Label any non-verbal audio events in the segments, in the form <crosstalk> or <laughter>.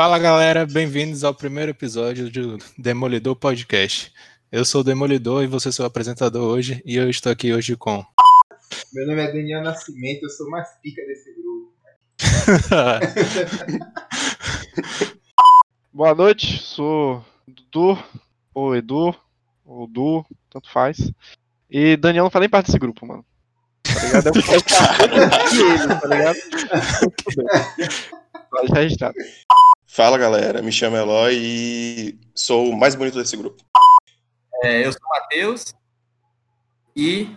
Fala galera, bem-vindos ao primeiro episódio do Demolidor Podcast. Eu sou o Demolidor e você seu apresentador hoje, e eu estou aqui hoje com. <laughs> Meu nome é Daniel Nascimento, eu sou mais pica desse grupo. <laughs> Boa noite, sou Dudu, ou Edu, ou Du, tanto faz. E Daniel não faz nem parte desse grupo, mano. Tá ligado? É o que ele, tá ligado? Vai deixar registrado. Fala galera, me chamo Eloy e sou o mais bonito desse grupo. É, eu sou o Matheus e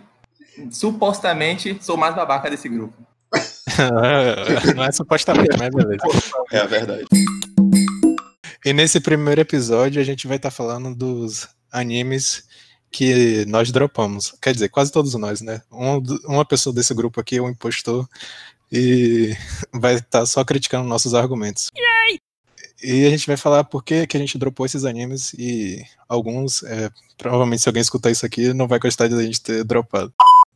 supostamente sou o mais babaca desse grupo. <laughs> Não é supostamente, mas beleza. É a verdade. E nesse primeiro episódio a gente vai estar falando dos animes que nós dropamos. Quer dizer, quase todos nós, né? Um, uma pessoa desse grupo aqui é um impostor e <laughs> vai estar só criticando nossos argumentos. E a gente vai falar por que, que a gente dropou esses animes e alguns, é, provavelmente se alguém escutar isso aqui, não vai gostar de a gente ter dropado.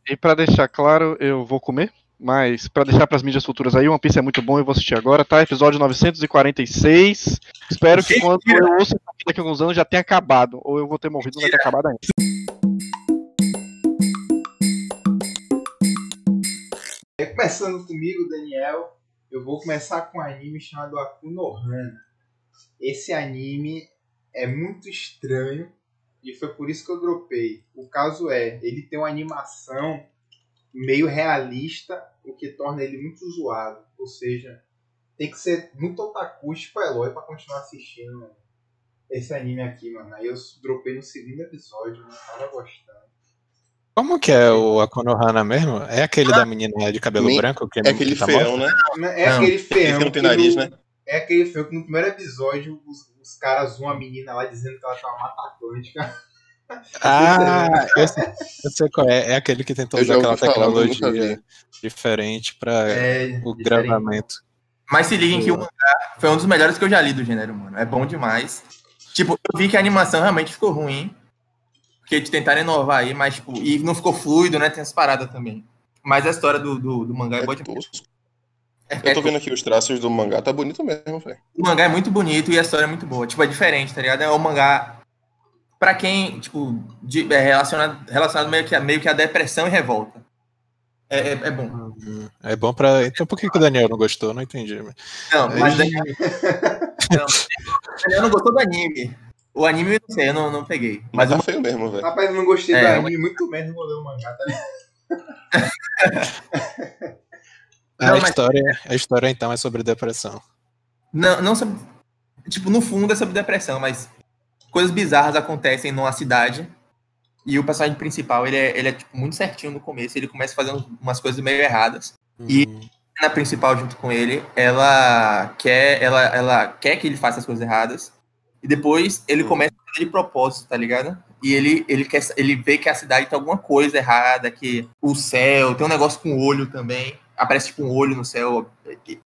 E pra deixar claro, eu vou comer, mas pra deixar pras mídias futuras aí, One Piece é muito bom e vou assistir agora, tá? Episódio 946. Espero que quando eu aqui daqui a alguns anos já tenha acabado, ou eu vou ter morrido, não vai ter acabado ainda. Começando comigo, Daniel, eu vou começar com um anime chamado Akunohana. Esse anime é muito estranho e foi por isso que eu dropei. O caso é, ele tem uma animação meio realista, o que torna ele muito zoado. Ou seja, tem que ser muito otaku tipo Eloy pra continuar assistindo esse anime aqui, mano. Aí eu dropei no segundo episódio, não tava gostando. Como que é o Akonohana mesmo? É aquele da menina de cabelo Me- branco? Que É aquele que tá feão, morta? né? É Não, aquele Ele feão. não tem nariz, no- né? É aquele feão que no primeiro episódio os, os caras zoam a menina lá dizendo que ela tá uma mata atlântica. Ah, eu sei, eu sei qual é. É aquele que tentou Eu usar aquela tecnologia diferente pra É, o diferente. gravamento. Mas se liguem que o mangá foi um dos melhores que eu já li do gênero, mano. É bom demais. Tipo, eu vi que a animação realmente ficou ruim. Porque eles tentaram inovar aí, mas, tipo, e não ficou fluido, né? Tem as paradas também. Mas a história do, do, do mangá é, É boa demais. tosco. É- Eu tô vendo aqui os traços do mangá, tá bonito mesmo, velho. O mangá é muito bonito e a história é muito boa. Tipo, é diferente, tá ligado? É um mangá. Pra quem, tipo, de- é relacionado, relacionado meio, que a, meio que a depressão e revolta. É, é, é bom. É bom pra. Então por que, que o Daniel não gostou? Não entendi. Não, mas Aí- Daniel, não, Daniel não gostou do anime. O anime eu não sei, eu não, não peguei. Mas Mas o tá feio mesmo, velho. Rapaz, eu não gostei É, do mas- anime, muito menos vou ler o mangá, tá ligado? <laughs> A, Não, mas- história, a história então é sobre depressão. Não, não sobre. Tipo, no fundo é sobre depressão, mas coisas bizarras acontecem numa cidade. E o personagem principal, ele é, ele é tipo, muito certinho no começo. Ele começa fazendo umas coisas meio erradas. E- Uhum. A menina principal, junto com ele, ela quer, ela, ela quer que ele faça as coisas erradas. E depois ele começa a fazer de propósito, tá ligado? E ele, ele, quer, ele vê que a cidade tem alguma coisa errada, que o céu, tem um negócio com o olho também. Aparece tipo um olho no céu.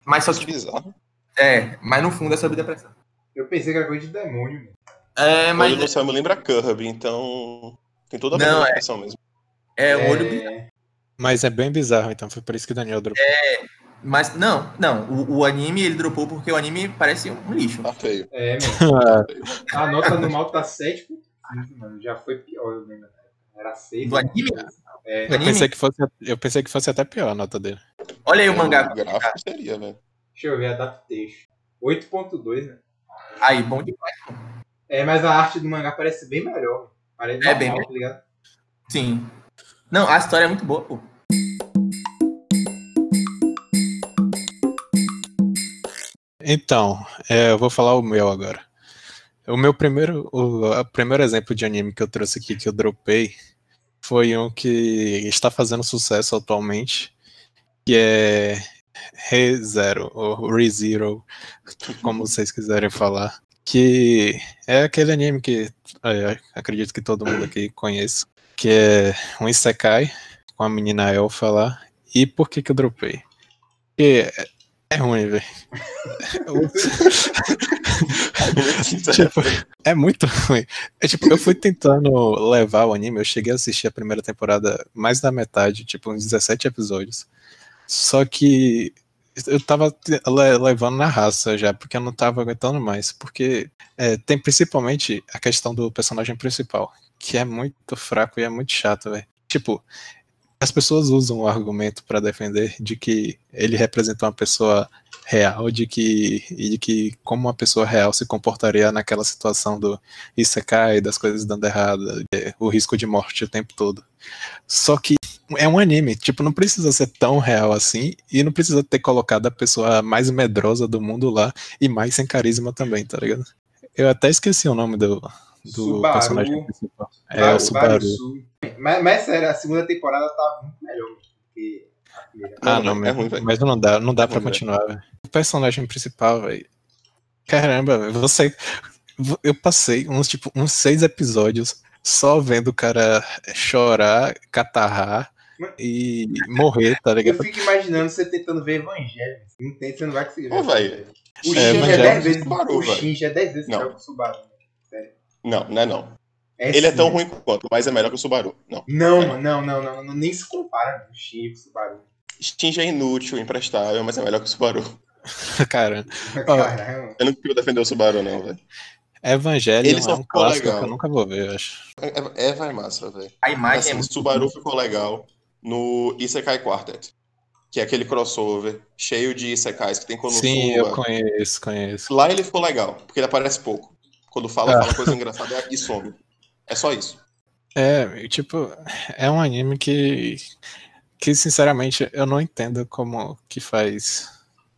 Mas só que, bizarro. é, mas no fundo é sobre depressão. Eu pensei que era coisa de demônio, mano. É, Mas mas no céu me lembra Kirby, então tem toda a Não, mesma é. mesmo. é o olho É, Mas é bem bizarro, então foi por isso que o Daniel dropou. Mas não, não. O, o anime ele dropou porque o anime parece um lixo. Tá feio. é, mano. <laughs> A nota no mal tá 7.5, mano. Já foi pior, eu lembro. Era 6. Do anime? É, Eu Anime? pensei, que fosse, eu pensei que fosse até pior a nota dele. Olha aí o mangá. gráfico seria, velho. deixa eu ver, adaptation. 8.2, né? Aí, bom demais. É, mas a arte do mangá parece bem melhor. Parece É normal, bem tá ligado? Sim. Não, a história é muito boa, pô. Então, é, eu vou falar o meu agora. O meu primeiro, o, o primeiro exemplo de anime que eu trouxe aqui, que eu dropei, foi um que está fazendo sucesso atualmente, que é ReZero, ou ReZero, como vocês quiserem falar. Que é aquele anime que é, acredito que todo mundo aqui conhece, que é um Isekai, com a menina elfa lá. E por que que eu dropei? Porque é, ruim, velho. <laughs> Tipo, é muito ruim. É tipo, eu fui tentando levar o anime, eu cheguei a assistir a primeira temporada mais da metade, tipo, uns 17 episódios. Só que eu tava levando na raça já, porque eu não tava aguentando mais. Porque é, tem principalmente a questão do personagem principal, que é muito fraco e é muito chato, velho. Tipo, as pessoas usam o argumento pra defender de que ele representa uma pessoa real, de que e de que como uma pessoa real se comportaria naquela situação do Isekai, das coisas dando errado, o risco de morte o tempo todo. Só que é um anime, tipo, não precisa ser tão real assim e não precisa ter colocado a pessoa mais medrosa do mundo lá e mais sem carisma também, tá ligado? Eu até esqueci o nome do, do Subaru. personagem principal. É, Varu- o Subaru. Varusu. Mas, mas sério, a segunda temporada tá muito melhor do que a primeira. Ah, Não, não, é mas, ruim, mas não dá, não dá É pra ruim, continuar, velho. O personagem principal, velho. Caramba, você. Eu passei uns, tipo, uns seis episódios só vendo o cara chorar, catarrar e morrer, tá Eu ligado? fico imaginando você tentando ver Evangelho. Não tem, você não vai conseguir ver. Ô, velho. O É, Shinji é Evangelho 10 vezes. Subaru, O. Shinji é 10 vezes Não. que o Subaru. Não, não é não. É Ele é sim. tão ruim quanto, mas é melhor que o Subaru. Não. Não, mano, não, não, não, não, Nem se compara. O Shinji com o Subaru. Shinji é inútil, imprestável, mas é melhor que o Subaru. <laughs> Caramba. Caramba. Eu não quero defender o Subaru, não, velho. Evangelho é um clássico legal. que eu nunca vou ver, eu acho. É, é vai massa, velho. A imagem Assim, é o muito Subaru ficou legal no Isekai Quartet. Que é aquele crossover cheio de Isekais que tem Konosuba. Sim, eu conheço, conheço. Lá ele ficou legal, porque ele aparece pouco. Quando fala, Ah. fala coisa engraçada e some. É só isso. É, tipo, é um anime que, que sinceramente eu não entendo como que faz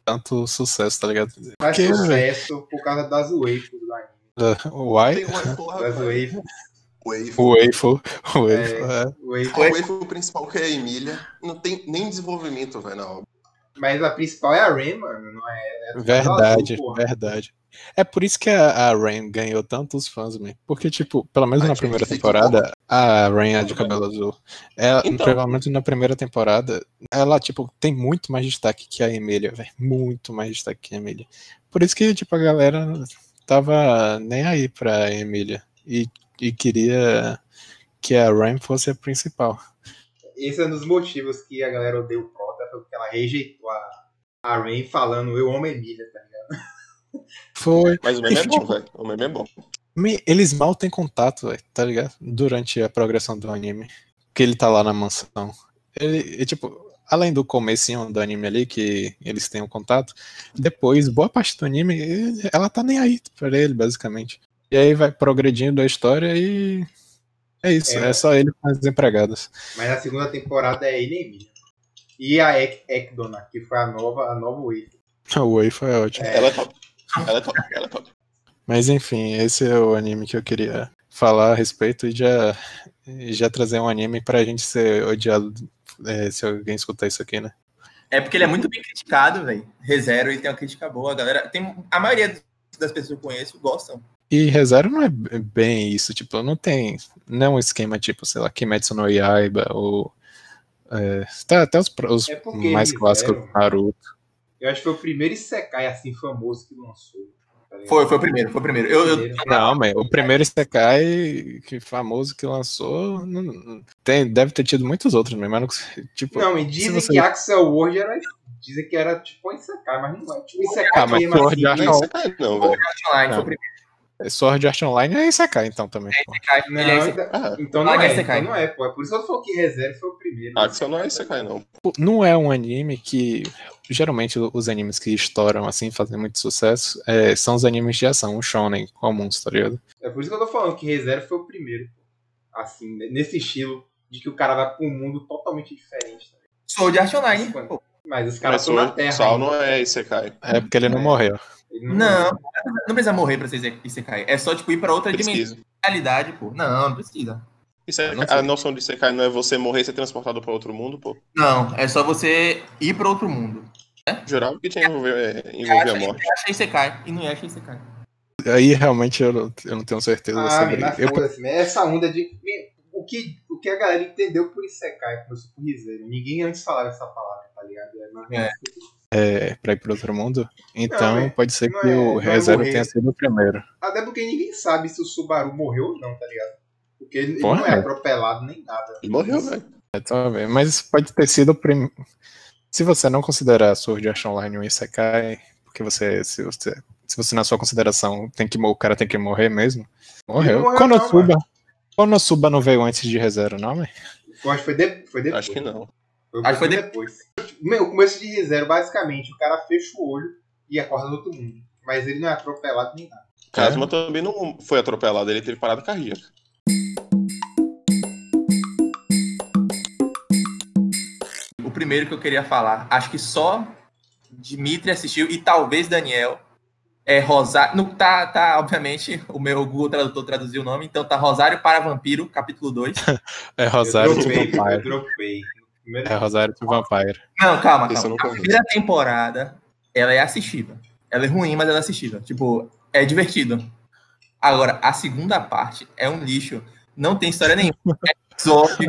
tanto sucesso, tá ligado? Faz Porque, sucesso por causa das waifus do anime. O Why? Tem uma porra, Das waifus. Wave. O Waifu. O Waifu, é. Waifu. A waifu principal, que é a Emília, não tem nem desenvolvimento, velho, na obra. Mas a principal é a Ren, mano. Não é, é Verdade, azul, verdade. É por isso que a, a Rain ganhou tantos fãs, man. Porque, tipo, pelo menos na primeira fica temporada, a Rain, a de cabelo azul, ela, Então. pelo menos na primeira temporada, ela, tipo, tem muito mais destaque que a Emília, velho. Muito mais destaque que a Emília. Por isso que, tipo, a galera tava nem aí pra Emília. E, e queria que a Rain fosse a principal. Esse é um dos motivos que a galera odeia o foi porque ela rejeitou a, a Ren falando eu amo a Emília, tá ligado? <laughs> Foi. Mas o meme é bom, tipo, velho. O meme é bom. Me- Eles mal têm contato, véio, tá ligado? Durante a progressão do anime. Que ele tá lá na mansão. Ele, e, tipo, além do comecinho do anime ali, que eles têm um contato, depois, boa parte do anime, ele- ela tá nem aí pra ele, basicamente. E aí vai progredindo a história e. É isso, É. é, só ele com as empregadas. Mas a segunda temporada é ele e Emília. E a Ek, Ekdona, que foi a nova, a nova waifu. O Wei foi ótimo. Ela é top. Ela é top, ela é top. Mas enfim, esse é o anime que eu queria falar a respeito e já, e já trazer um anime pra gente ser odiado é, se alguém escutar isso aqui, né? É porque ele é muito bem criticado, velho. ReZero ele tem uma crítica boa, a galera. Tem, a maioria das pessoas que eu conheço gostam. E ReZero não é bem isso, tipo, não tem, não é um esquema tipo, sei lá, Kimetsu no Yaiba ou é, tá, até os, os É mais ReZero- clássicos, Naruto. Eu acho que foi o primeiro Isekai assim famoso que lançou. tá? Foi, foi o primeiro, foi o primeiro. Eu, eu. Não, mas o primeiro Isekai que famoso que lançou, não- tem, deve ter tido muitos outros, mas não, tipo, Não, e dizem você- que Axel World era. Dizem que era tipo um Isekai, mas não é. Tipo Isekai Ah, mas mesmo Sword assim. Não, Não. é velho. Foi o primeiro. Sword Art Online é Isekai então também. pô. Isekai, Não, ele é Isekai. então- Ah, então não Ah, é, Isekai. então não é, pô. É por isso que eu falo que Reserva foi o primeiro. Axel não é Isekai, não. Não é um anime que. Geralmente os animes que estouram assim, fazem muito sucesso, é, são os animes de ação, os shonen comuns, tá ligado? É por isso que eu tô falando que Reserva foi o primeiro. pô. Assim, né, nesse estilo de que o cara vai pra um mundo totalmente diferente. Tá? Sword Art Online. pô. Mas os caras Mas estão na o Terra. Sal ainda. não é Isekai. É porque ele não É. morreu. Ele Não, não precisa morrer pra ser Isekai. É só, tipo, ir pra outra dimensão. Precisa. Realidade, pô. Não, não precisa. Isso é- Não a noção de Isekai não é você morrer e ser transportado pra outro mundo, pô. Não, é só você ir pra outro mundo. Jurava que tinha envolver, é, envolver acha, a morte. você acha Isekai e não acha Isekai. Aí realmente eu, não- eu não tenho certeza Ah, sobre. mas Eu, foda-se, né? essa onda de. O que, o que a galera entendeu por Isekai, começou por Riseiro. Ninguém antes falava essa palavra, tá ligado? É, mas- É. é, pra ir pro outro mundo. Então Não, é- pode ser não que é- o não é ReZero tenha sido o primeiro. Até porque ninguém sabe se o Subaru morreu ou não, tá ligado? Porque ele, ele Porra. não é atropelado nem nada. Ele morreu, velho. É, talvez. Mas pode ter sido o primeiro. Se você não considerar Sword Art Online um Isekai, porque você se, você, se você na sua consideração tem que, o cara tem que morrer mesmo, morreu. morreu Konosuba, Konosuba não veio antes de ReZero, não, mas... Eu acho que foi, de, foi depois. Acho que não. Foi Acho que foi pouquinho depois. Meu, o começo de ReZero, basicamente, o cara fecha o olho e acorda no outro mundo. Mas ele não é atropelado nem nada. Kazuma também não foi atropelado, ele teve parada cardíaca. O primeiro que eu queria falar, acho que só Dimitri assistiu e talvez Daniel. É Rosário. Não, tá, tá, obviamente, o meu Google Tradutor traduziu o nome, então tá Rosário para Vampiro, capítulo 2. <laughs> É Rosário eu dropei, eu dropei. Primeiro- É Rosário to Vampire. Não, calma, calma. não A primeira temporada, ela é assistível. Ela é ruim, mas ela é assistível. Tipo, é divertido. Agora, a segunda parte é um lixo. Não tem história nenhuma. É episódio.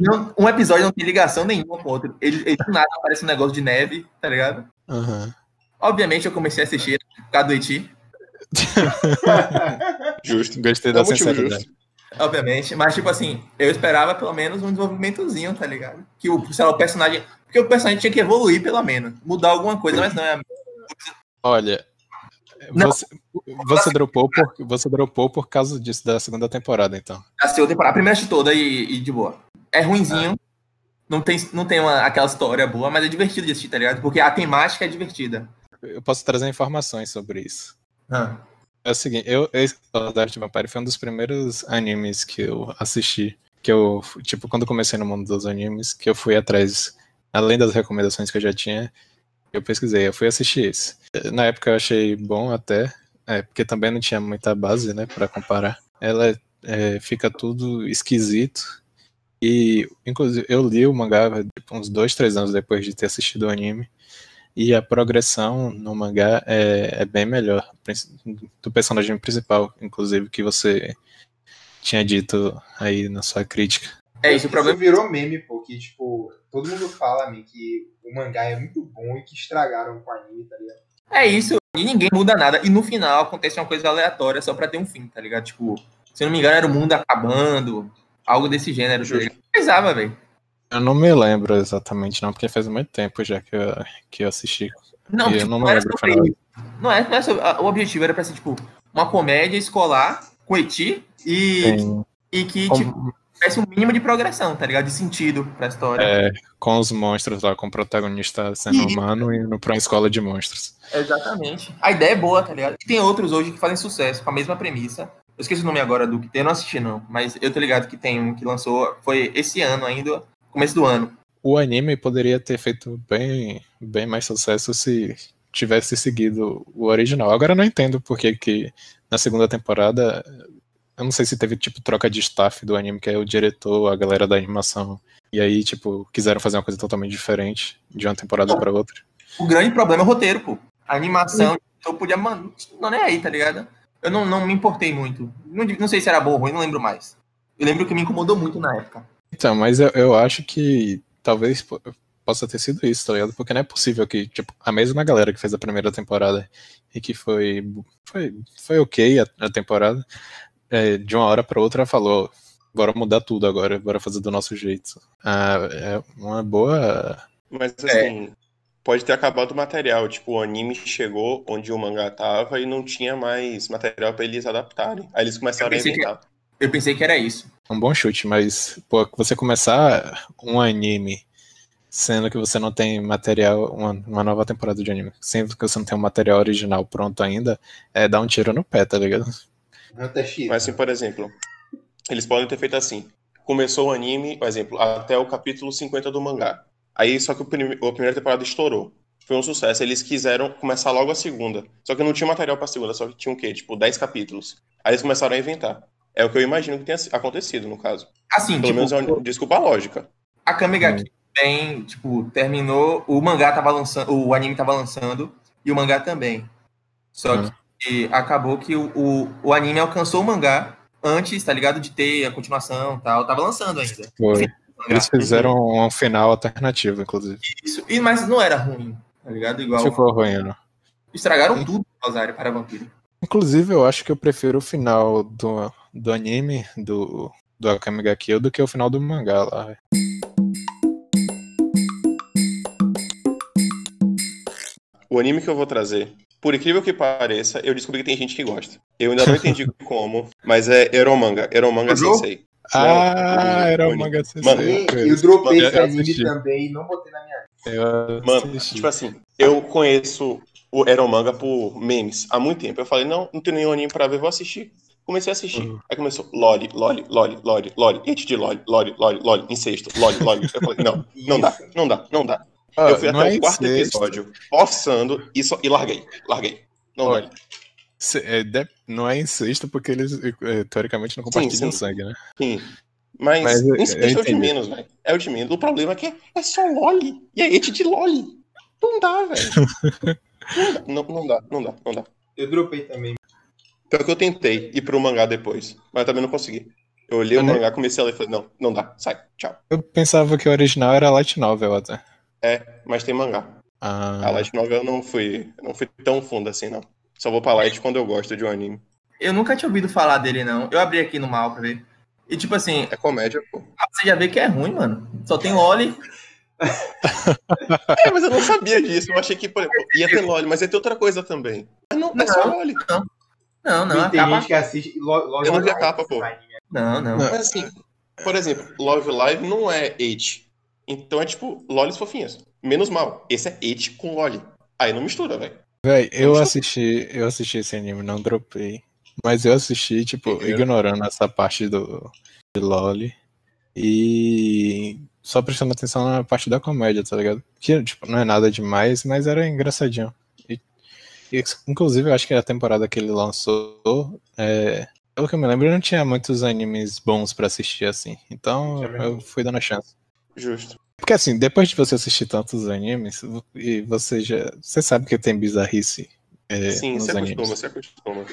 Não- um episódio não tem ligação nenhuma com o outro. Ele, ele do nada aparece um negócio de neve, tá ligado? Aham. Obviamente eu comecei a assistir por causa do Iti, <laughs> Justo. Gostei É da justo. Obviamente. Mas, tipo assim, eu esperava pelo menos um desenvolvimentozinho, tá ligado? Que o, sei lá, o personagem. Porque o personagem tinha que evoluir, pelo menos. Mudar alguma coisa, mas não é. Olha, Não. você, você, dropou por, você dropou por causa disso da segunda temporada, então. A segunda temporada, a primeira de toda e, e de boa. É ruinzinho. Não tem, não tem uma, aquela história boa, mas é divertido de assistir, tá ligado? Porque a temática é divertida. Eu posso trazer informações sobre isso. Ah. É o seguinte, eu, esse Rosário to Vampire foi um dos primeiros animes que eu assisti. Que eu, tipo, quando comecei no mundo dos animes, que eu fui atrás, além das recomendações que eu já tinha, eu pesquisei, eu fui assistir esse. Na época eu achei bom até, é, porque também não tinha muita base, né, pra comparar. Ela é, fica tudo esquisito. E, inclusive, eu li o mangá tipo, uns dois, três anos depois de ter assistido o anime. E a progressão no mangá é, é bem melhor. Do personagem principal, inclusive, que você tinha dito aí na sua crítica. É isso, o problema. virou meme, pô, que, tipo, todo mundo fala, que o mangá é muito bom e que estragaram com o anime, tá ligado? É isso, e ninguém muda nada. E no final acontece uma coisa aleatória só pra ter um fim, tá ligado? Tipo, se eu não me engano, era o mundo acabando, algo desse gênero. Tá ligado? Precisava, velho. Eu não me lembro exatamente, não, porque faz muito tempo já que eu, que eu assisti. Não, E eu tipo, não não, me era lembro sobre. Não é, não é sobre- O objetivo era pra ser, tipo, uma comédia escolar com eti e, e que com, tipo, tivesse um mínimo de progressão, tá ligado? De sentido pra história. é, com os monstros lá, com o protagonista sendo Isso. humano e indo pra uma escola de monstros. Exatamente. A ideia é boa, tá ligado? E tem outros hoje que fazem sucesso com a mesma premissa. Eu esqueci o nome agora do que tem, eu não assisti não, mas eu tô ligado que tem um que lançou, foi esse ano ainda, começo do ano. O anime poderia ter feito bem, bem mais sucesso se tivesse seguido o original. Agora eu não entendo por que que na segunda temporada, eu não sei se teve tipo troca de staff do anime, que é o diretor, a galera da animação, e aí tipo quiseram fazer uma coisa totalmente diferente de uma temporada para outra. O grande problema é o roteiro, pô. A animação, eu podia, mano, não é aí, tá ligado? Eu não, não me importei muito. Não, não sei se era bom ou ruim, não lembro mais. Eu lembro que me incomodou muito na época. Então, mas eu, eu acho que talvez po- possa ter sido isso, tá ligado? Porque não é possível que, tipo, a mesma galera que fez a primeira temporada e que foi foi, foi ok a, a temporada, é, de uma hora pra outra falou, bora mudar tudo agora, bora fazer do nosso jeito. Ah, é uma boa... Mas É. assim, pode ter acabado o material. Tipo, o anime chegou onde o mangá tava e não tinha mais material pra eles adaptarem. Aí eles começaram a pensei que- inventar. Eu pensei que era isso. Um bom chute, mas pô, você começar um anime sendo que você não tem material, uma, uma nova temporada de anime, sendo que você não tem um material original pronto ainda, é dar um tiro no pé, tá ligado? Mas assim, por exemplo, eles podem ter feito assim. Começou o anime, por exemplo, até o capítulo 50 do mangá. Aí só que o prime- a primeira temporada estourou. Foi um sucesso. Eles quiseram começar logo a segunda. Só que não tinha material pra segunda, só que tinha o quê? Tipo, 10 capítulos. Aí eles começaram a inventar. É o que eu imagino que tenha acontecido, no caso. Assim, Pelo tipo, menos é uma desculpa lógica. a Kamegaki tem, tipo, terminou, o mangá tava lançando, o anime tava lançando, e o mangá também. Só Uhum. que acabou que o, o, o anime alcançou o mangá antes, tá ligado? De ter a continuação e tal. Tava lançando ainda. Foi. Eles fizeram um final alternativo, inclusive. Isso, e, mas não era ruim, tá ligado? Igual. Ficou ruim, não. Estragaram tudo Rosário para Vampiro. Inclusive, eu acho que eu prefiro o final do, do anime, do, do Akame ga Kill, do que o final do mangá lá. o anime que eu vou trazer, por incrível que pareça, eu descobri que tem gente que gosta. Eu ainda não entendi <laughs> como, mas é Eromanga. Eromanga? Sensei. Ah, era o- o manga CC. Mano, eu dropei esse anime também e não botei na minha. Eu Mano, assisti. tipo assim, eu conheço o Eromanga por memes há muito tempo. Eu falei, não, não tem nenhum anime pra ver, vou assistir. Comecei a assistir. Uhum. Aí começou Loli, Loli, Loli, Loli, Loli, hit de Loli, Loli, Loli, Loli, incesto, Loli, Loli. Eu falei, não, não dá, não dá, não dá. Ó, eu fui até é o quarto incesto. episódio, forçando e, só, e larguei, larguei. Não Olha, dá. Se- é, de- não é incesto porque eles é, teoricamente não compartilham sim. sangue, né? Sim. Mas, Mas incesto é o de menos, velho. É o de menos. O problema é que é só Loli. E é hit de Loli. Não dá, velho. <laughs> não, não dá, não dá, não dá. Eu dropei também. Pior que eu tentei ir pro mangá depois, mas eu também não consegui. Eu olhei o Mas, né? mangá, comecei a ler e falei, não, não dá, sai, tchau. Eu pensava que o original era light novel até. Mas tem mangá. Ah, A Light Novel eu não fui, não fui tão fundo assim, não. Só vou pra Light quando eu gosto de um anime. Eu nunca tinha ouvido falar dele, não. Eu abri aqui no mal pra ver. E tipo assim, É comédia, pô. você já vê que é ruim, mano. Só tem Loli. <laughs> É, mas eu não sabia disso. Eu achei que, por exemplo, ia ter LOL, mas ia ter outra coisa também. Mas não, é só Não. LOL. Não, não, E tem acaba. gente que assiste e lo- logo Eu não vi a capa, pô. anime. Não, não. Não. Mas assim, por exemplo, Love Live não é 8. Então é tipo, lolis fofinhas. Menos mal. Esse é 8 com loli. Aí não mistura, velho. Véi, eu Não assisti, eu assisti esse anime, não dropei. Mas eu assisti, tipo, Primeiro. ignorando essa parte do de Loli. E só prestando atenção na parte da comédia, tá ligado? Que, tipo, não é nada demais, mas era engraçadinho. Inclusive, eu acho que a temporada que ele lançou, é, pelo que eu me lembro, não tinha muitos animes bons pra assistir assim. Então eu fui dando a chance. Justo. Porque assim, depois de você assistir tantos animes, e você já. Você sabe que tem bizarrice é, Sim, nos você animes. acostuma, você acostuma.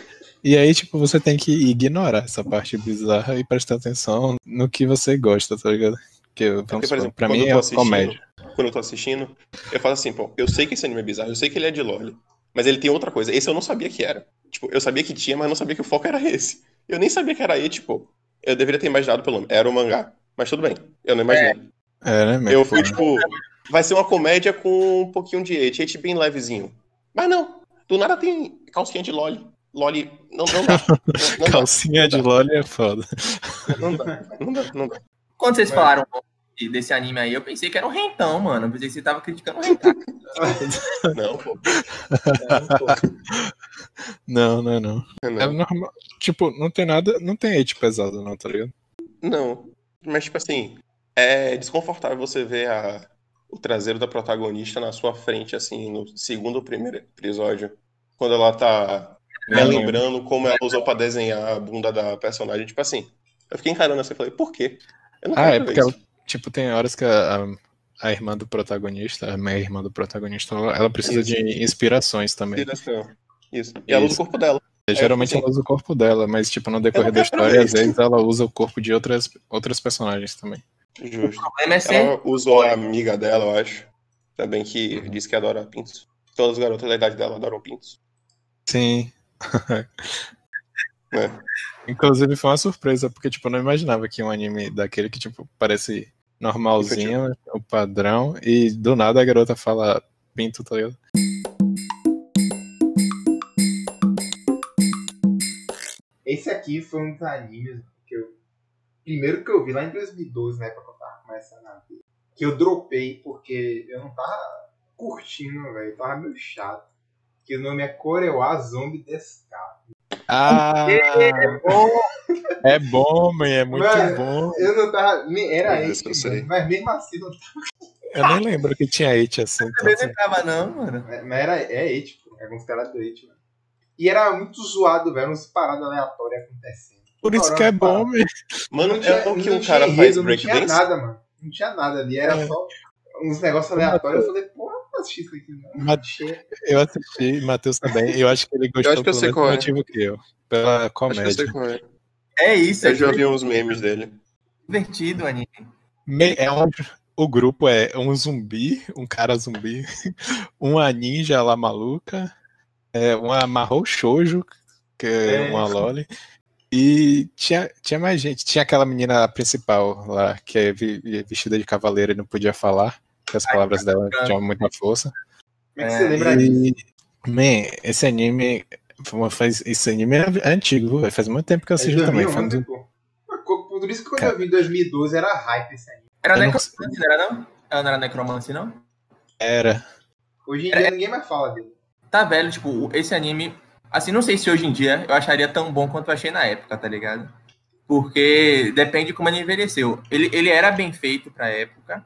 E aí, tipo, você tem que ignorar essa parte bizarra e prestar atenção no que você gosta, tá ligado? Porque, vamos por supor, exemplo, pra mim eu é comédia. Quando eu tô assistindo, eu falo assim, pô, eu sei que esse anime é bizarro, eu sei que ele é de LOL. Mas ele tem outra coisa. Esse eu não sabia que era. Tipo, eu sabia que tinha, mas não sabia que o foco era esse. Eu nem sabia que era E, tipo. Eu deveria ter imaginado pelo nome. Era o mangá. Mas tudo bem. Eu não imaginei. É, né, meu? Eu fui, tipo, vai ser uma comédia com um pouquinho de hate, hate bem levezinho. Mas não, do nada tem calcinha de loli. Loli, não, não dá. <laughs> Não, não Calcinha de LOL é foda. dá, não dá, não dá, não dá. Quando vocês falaram desse anime aí, eu pensei que era um rentão, mano. Eu pensei que você tava criticando o rentão. <laughs> Não, pô. Não, não, não. É Não, normal. Tipo, não tem nada. Não tem hate pesado, não, tá ligado? não. Mas, tipo assim, é desconfortável você ver a, o traseiro da protagonista na sua frente, assim, no segundo ou primeiro episódio. Quando ela tá É, lembrando como ela usou pra desenhar a bunda da personagem. Tipo assim, eu fiquei encarando assim e falei, por quê? Eu não Ah, é porque isso. ela, tipo, tem horas que a, a- a irmã do protagonista, a meia irmã do protagonista, ela, precisa Isso. de inspirações também. Direção. Isso. E ela usa o corpo dela. É, Geralmente assim, ela usa o corpo dela, mas tipo, no decorrer da história, às vezes ela usa o corpo de outras, outras personagens também. Justo. O problema é ser. Ela usou a amiga dela, eu acho. Também que Uhum. disse que adora pintos. Todas as garotas da idade dela adoram pintos. Sim. <laughs> É. Inclusive foi uma surpresa, porque tipo, eu não imaginava que um anime daquele que tipo, parece normalzinho, o padrão, e do nada a garota fala pinto, tá ligado? Esse aqui foi um dos animes que eu. Primeiro que eu vi lá em 2012, né? Quando eu tava começando a ver. Que eu dropei porque eu não tava curtindo, velho. Tava meio chato. Que o nome é Corewa Zombie Descar. Ah! É bom, man, é muito Mano, bom. Eu não tava. Era Esse esse, eu sei. mas mesmo assim não Eu nem lembro que tinha hate assim. Eu também não tava, não, mano. Mas mas era, é hate, pô. É considerado hate, mano. E era muito zoado, velho. Uns paradas aleatórias acontecendo. Por isso que é bom, man. Mano, Não tinha- é o que não um tinha cara enredo, faz Não tinha breakdance? nada, mano. Não tinha nada ali. Era É. só uns negócios aleatórios. Eu falei, não assisti isso aqui, Chega. Eu assisti, Matheus também. Eu acho que ele gostou acho que eu sei qual é. motivo que eu. Pela Acho que eu comédia. sei qual é. É isso, é Eu já vi uns memes dele. divertido o anime. Me- É um, o grupo é um zumbi, um cara zumbi, <laughs> uma ninja lá maluca, é, uma marrom shoujo, que é É. uma loli, e tinha, tinha mais gente. Tinha aquela menina principal lá, que é vestida de cavaleira e não podia falar, que as palavras dela tinham muita força. Como é que É, você lembra disso? E, man, esse anime. Faz, esse anime é antigo, velho. faz muito tempo que eu É assisti também. Foi 2011, dos- pô. Mas co- Por isso que quando Cara. eu vi em 2012 era hype esse anime. Era Eu não necromante, não era não? Ela não era necromante, não? Era. Hoje em É. dia ninguém mais fala dele. Tá velho, tipo, esse anime. Assim, não sei se hoje em dia eu acharia tão bom quanto eu achei na época, tá ligado? Porque depende de como ele envelheceu. Ele, ele era bem feito pra época.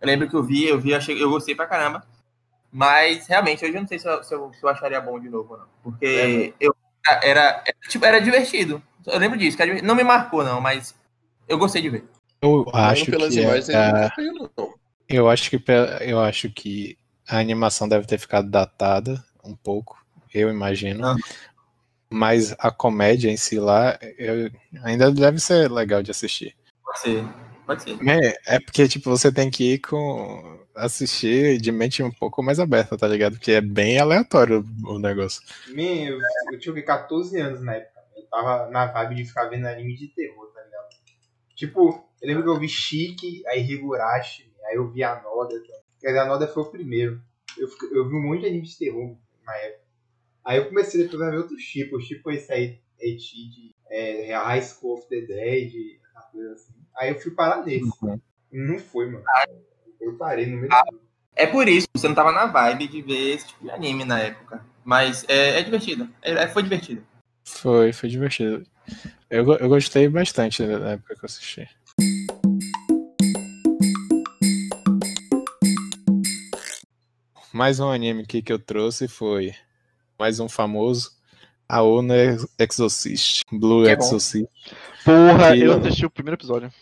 Eu lembro que eu vi, eu vi, achei, eu gostei pra caramba. Mas realmente, hoje eu não sei se eu, se eu, se eu acharia bom de novo, não. Porque eu era, era, tipo, era divertido. Eu lembro disso, divertido. não me marcou, não, mas eu gostei de ver. Eu acho que. imagens, é- é eu acho que eu acho que a animação deve ter ficado datada um pouco, eu imagino. Ah. Mas a comédia em si lá eu- ainda deve ser legal de assistir. Pode ser. Pode ser. É, é porque, tipo, você tem que ir com. assistir de mente um pouco mais aberta, tá ligado? Porque é bem aleatório o negócio. Man, eu, eu quê? 14 anos na época. Eu tava na vibe de ficar vendo anime de terror, tá ligado? Tipo, eu lembro que eu vi Chique, aí Higurashi, aí eu vi Anoda também. Quer dizer, Anoda foi o primeiro. Eu, eu vi um monte de anime de terror na época. Aí eu comecei depois a ver outros tipos, tipo esse aí, Eti, de é, High School of the Dead, coisa assim. Aí eu fui parar nesse. Uhum. Não foi, mano. Eu parei no meio Ah. do É por isso, você não tava na vibe de ver esse tipo de anime na época. Mas é, é divertido. É, é- foi divertido. Foi, foi divertido. Eu, eu gostei bastante na época que eu assisti. Mais um anime aqui que eu trouxe foi mais um famoso, a Ono Exorcist, Blue Que é. Exorcist. Porra, Que- eu assisti o primeiro episódio.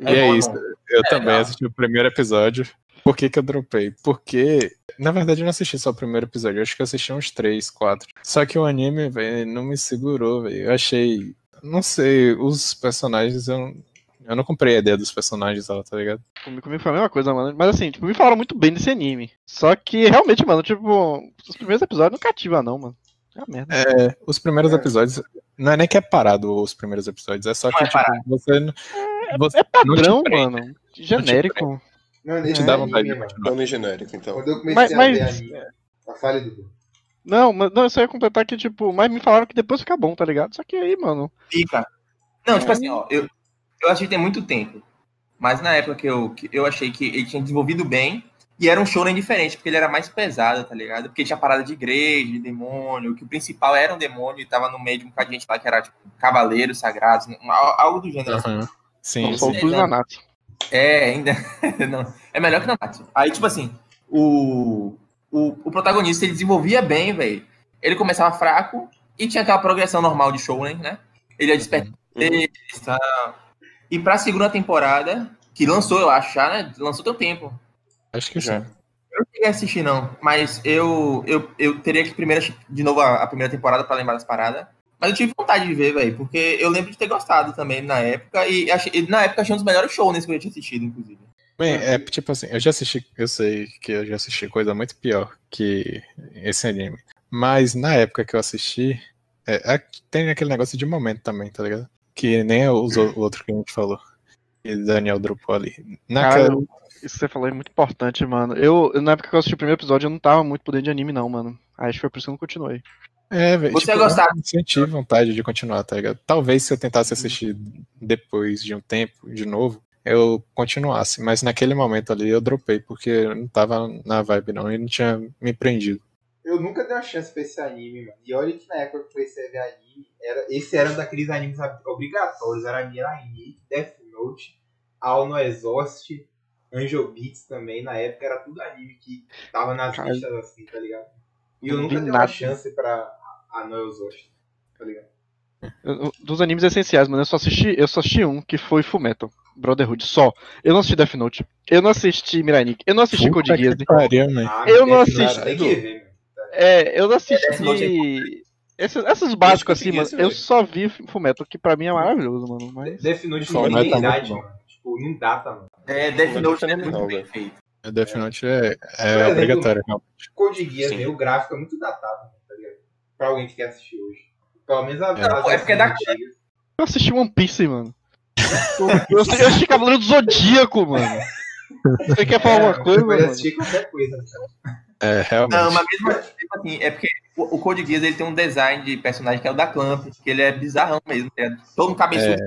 E é bom, isso. bom. Eu É também legal. assisti o primeiro episódio. Por que, que eu dropei? Porque, na verdade, eu não assisti só o primeiro episódio. Eu acho que eu assisti uns três, quatro. Só que o anime, velho, não me segurou, velho. Eu achei. Não sei, os personagens. Eu, eu não comprei a ideia dos personagens lá, tá ligado? Comigo, comigo foi a mesma coisa, mano. Mas assim, tipo, me falaram muito bem desse anime. Só que realmente, mano, tipo, os primeiros episódios não cativa, não, mano. É. É, os primeiros É. episódios. Não é nem que é parado os primeiros episódios, é só que, é tipo, você. não- você É padrão, não te mano. Genérico. Não, Te dá anime, vontade de. Nome genérico, então. Quando eu comecei Mas- a mas- ver anime. A falha do Não, mas não, eu só ia completar que, tipo, mas me falaram que depois fica bom, tá ligado? Só que aí, mano. Fica. Não, tipo assim, ó, eu, eu assisti tem muito tempo. Mas na época que eu, que eu achei que ele tinha desenvolvido bem. E era um shonen diferente, porque ele era mais pesado, tá ligado? Porque tinha parada de igreja, de demônio, que o principal era um demônio e tava no meio de um bocado de gente lá que era, tipo, cavaleiros sagrados, um- algo do gênero. assim. Aham. Sim, sim. o Nanatsu. É, ainda. <laughs> não, é melhor que não Natsu. Aí, tipo assim, o, o, o protagonista ele desenvolvia bem, velho. Ele começava fraco e tinha aquela progressão normal de shounen, né? Ele ia despertar. Uhum. E pra segunda temporada, que lançou, eu acho, já, né? Lançou tem um tempo. Acho que Já. sim. Eu não cheguei a assistir, não. Mas eu, eu, eu teria que primeiro assistir de novo a, a primeira temporada pra lembrar das paradas. Mas eu tive vontade de ver, velho, porque eu lembro de ter gostado também na época. E, achei, e na época achei um dos melhores shows que eu já tinha assistido, inclusive. Bem, é tipo assim, eu já assisti, eu sei que eu já assisti coisa muito pior que esse anime. Mas na época que eu assisti, é, é- tem aquele negócio de momento também, tá ligado? Que nem o o outro que a gente falou. Que Daniel dropou ali. Naquela, Cara, isso que você falou é muito importante, mano. Eu, na época que eu assisti o primeiro episódio, eu não tava muito por dentro de anime, não, mano. Aí Acho que foi por isso que eu não continuei. é, velho. Você tipo, ia gostar. eu não senti vontade de continuar, tá ligado? Talvez se eu tentasse assistir depois de um tempo, de novo, eu continuasse. Mas naquele momento ali eu dropei, porque eu não tava na vibe, não, e não tinha me prendido. Eu nunca dei uma chance pra esse anime, mano. E olha que na época que eu comecei a ver anime, era, esse era um daqueles animes ob- obrigatórios. Era Mirai, Death Note, All No Exhaust, Angel Beats também. Na época era tudo anime que tava nas Cara, listas assim, tá ligado? E eu nunca dei uma chance pra A No Exhaust, tá ligado? Eu- Dos animes essenciais, mano, eu só assisti, eu só assisti um, que foi Fullmetal Brotherhood, só. Eu não assisti Death Note, eu não assisti Mirai Nikki, eu não assisti Puta Code Geass. né? Ah, Eu não assisti. Tem que ver, mano. É, eu não assisti... Esses, esses básicos assim, mano, eu só vi Fullmetal, que pra mim é maravilhoso, mano, mas... Death Note não tem é muito idade, mano. Tipo, não data, mano. É, Death Não, Note é muito bem velho. feito. Death Note é, é exemplo, obrigatório, realmente. Code Geass, o gráfico é muito datado, tá ligado? Pra alguém que quer assistir hoje. Pelo menos a, É. é porque é da-. Eu assisti One Piece, mano. <laughs> Eu, eu assisti- eu assisti Cavaleiro do Zodíaco, mano. Você quer falar É, alguma coisa, mano? assistir qualquer coisa. É, realmente. Não, mas mesmo assim, mesmo assim, é porque o, Code Geass ele tem um design de personagem que é o da Clamp, que ele é bizarrão mesmo. ligado? Todo mundo cabeçudo.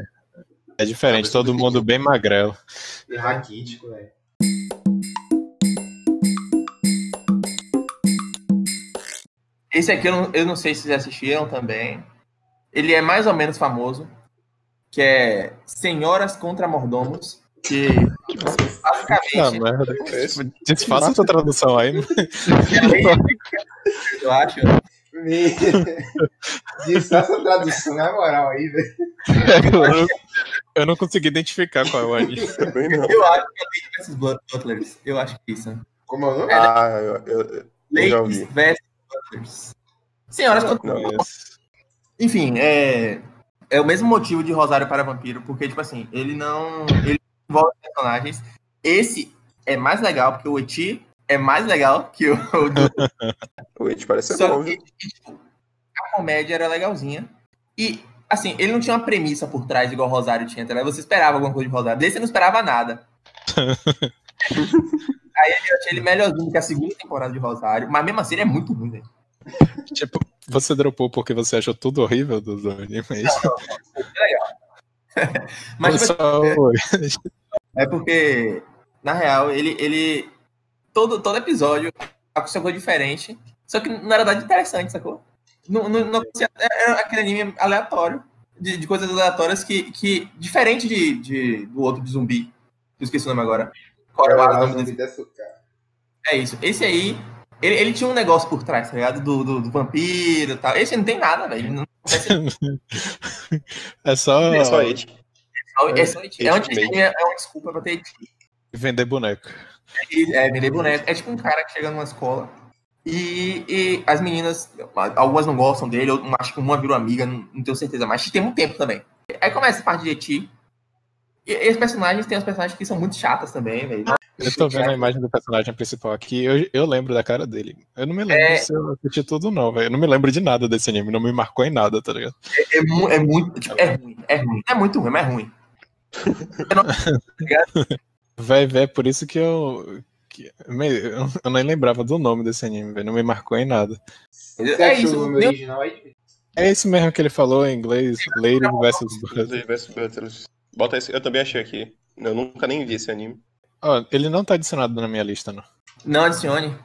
É diferente, todo mundo bem magrelo. E raquítico, velho. Esse aqui eu não, eu não sei se vocês assistiram também. Ele é mais ou menos famoso, que é Senhoras contra Mordomos, que Ah, basicamente merda. Desfaça essa tradução aí. <laughs> eu acho. <laughs> Diz essa tradução, na moral aí, velho. Eu não, eu não consegui identificar qual é o anime. <laughs> Também não. Eu acho que é Lady vs Butlers. Eu acho que é isso. Como é o nome? Ah, eu, eu, eu já ouvi. vs Butlers. Senhoras contra Não, Enfim, é, é o mesmo motivo de Rosário para Vampiro, porque, tipo assim, ele não. Ele envolve personagens. Esse é mais legal, porque o Eti é mais legal que o, o do. <laughs> o It parece ser Só bom, que, tipo, a comédia era legalzinha. E, assim, ele não tinha uma premissa por trás, igual o Rosário tinha, tá? Você esperava alguma coisa de Rosário. Desse você não esperava nada. <laughs> Aí eu achei ele melhorzinho que a segunda temporada de Rosário, mas mesmo assim ele é muito ruim, velho. Tipo, você dropou porque você achou tudo horrível do do anime. é isso? Mas, tipo, Só- É porque, na real, ele. ele todo, todo episódio aconteceu coisa diferente. Só que, na verdade, interessante, sacou? Não, não, não acontecia- era aquele anime aleatório. De, de coisas aleatórias que. que diferente de, de- do outro de zumbi. Que eu esqueci o nome agora. Qual era o nome desse? zumbi de açúcar. É isso. Esse aí. Ele, ele tinha um negócio por trás, tá ligado? Do, do, do vampiro e tal. Esse não tem nada, velho. Não <laughs> é só É só It. É, só, é, onde Ultimate. é, é uma desculpa pra ter vender boneco. É, vender boneco. É tipo um cara que chega numa escola e, e as meninas, algumas não gostam dele, eu acho que uma virou amiga, não, não tenho certeza, mas tem muito tempo também. Aí começa a parte de Eti. E esses personagens tem os personagens que são muito chatas também, velho. Eu tô vendo a imagem do personagem principal aqui, eu, eu lembro da cara dele. Eu não me lembro É. se eu assisti tudo, não, velho. Eu não me lembro de nada desse anime, não me marcou em nada, tá ligado? É, mu- é muito. Tipo, é ruim, é ruim. É muito ruim, mas é ruim. <laughs> Vai ver, é por isso que eu. que- me- eu nem lembrava do nome desse anime, velho. Não me marcou em nada. Você É achou isso. o nome nem- original aí? É isso mesmo que ele falou em inglês, Lady vs. Brother. Lady vs. Butlers. Bota esse. Eu também achei aqui. Eu nunca nem vi esse anime. Ó, ele não tá adicionado na minha lista, não. Não adicione.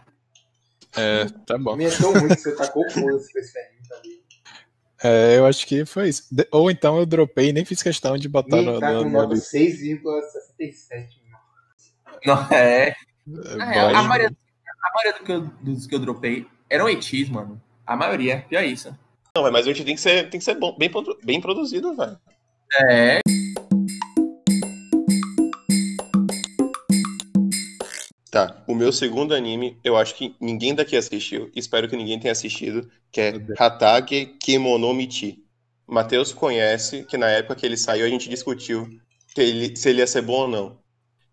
É, tá bom. Me tão ruim que você tacou foda-se com esse anime, sabia? É, eu acho que foi isso. De- ou então eu dropei e nem fiz questão de botar Ih, no, tá no, com nota lista. 6,67. Não, é. É, a maioria, a maioria do que eu- dos que eu dropei eram etis, mano. A maioria, pior isso. Não, mas o It tem que ser, tem que ser bom, bem, bem produzido, velho. É. Tá, o meu segundo anime, eu acho que ninguém daqui assistiu, espero que ninguém tenha assistido, que é. Hatage Kemonomichi. Matheus conhece, que na época que ele saiu a gente discutiu que ele- se ele ia ser bom ou não.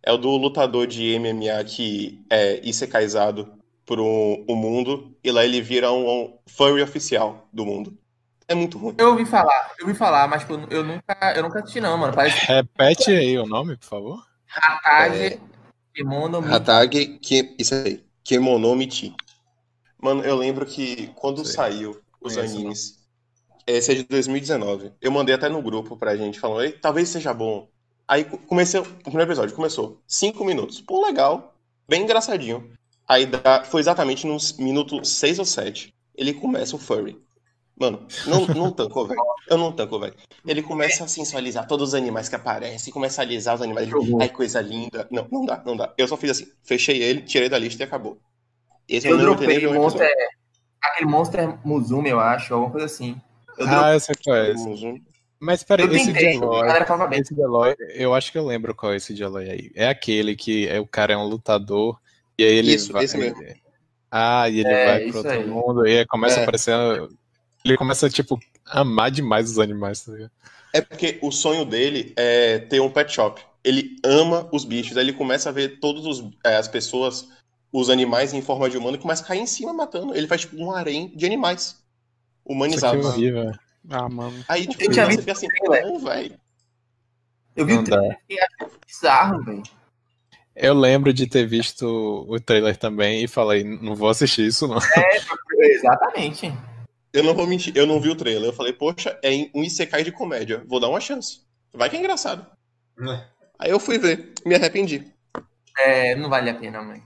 É o do lutador de MMA que é isekaiizado por um, um mundo, e lá ele vira um, um furry oficial do mundo. É muito ruim. Eu ouvi falar, eu ouvi falar, mas tipo, eu, eu nunca, eu nunca assisti não, mano. Parece Repete aí o nome, por favor. Hatage Kimono Mi- Hatage, que, isso aí, Kemonomichi. Mano, eu lembro que quando Sei. saiu os Conheço, animes, esse é de 2019, eu mandei até no grupo pra gente, falando, "Ei, talvez seja bom. Aí co- comecei, o primeiro episódio começou, cinco minutos. Pô, legal, bem engraçadinho. Aí dá- foi exatamente nos minutos 6 ou 7. Ele começa o furry. Mano, não, não tancou, velho. Eu não tanco, velho. Ele começa a sensualizar todos os animais que aparecem, começa a alisar os animais. Ai, coisa linda. Não, não dá, não dá. Eu só fiz assim, fechei ele, tirei da lista e acabou. Esse Eu dropei Monster. episódio. Aquele Monster Musume, eu acho, alguma coisa assim. Eu dropei. Ah, eu sei qual é esse. Mas peraí, esse de tentei, a Eloy. galera falava bem. Esse de Eloy, eu acho que eu lembro qual é esse de Eloy aí. É aquele que é, o cara é um lutador e aí ele Isso, vai. esse mesmo. Ah, e ele É, vai pro outro aí. mundo e aí começa É. a aparecer. Ele começa, tipo, a amar demais os animais, tá ligado? É porque o sonho dele é ter um pet shop. Ele ama os bichos, aí ele começa a ver todas as pessoas, os animais em forma de humano, e começa a cair em cima matando. Ele faz tipo um harém de animais Isso aqui é humanizados. horrível. Ah, mano. Aí, tipo, Eu tinha você visto fica assim, não, velho. Eu vi Não o dá. trailer e achei bizarro, velho. Eu lembro de ter visto o trailer também e falei, não vou assistir isso, não. Exatamente. Eu não vou mentir, eu não vi o trailer. Eu falei, poxa, é um Isekai de comédia. Vou dar uma chance. Vai que é engraçado. É. Aí eu fui ver, me arrependi. É, não vale a pena, mãe.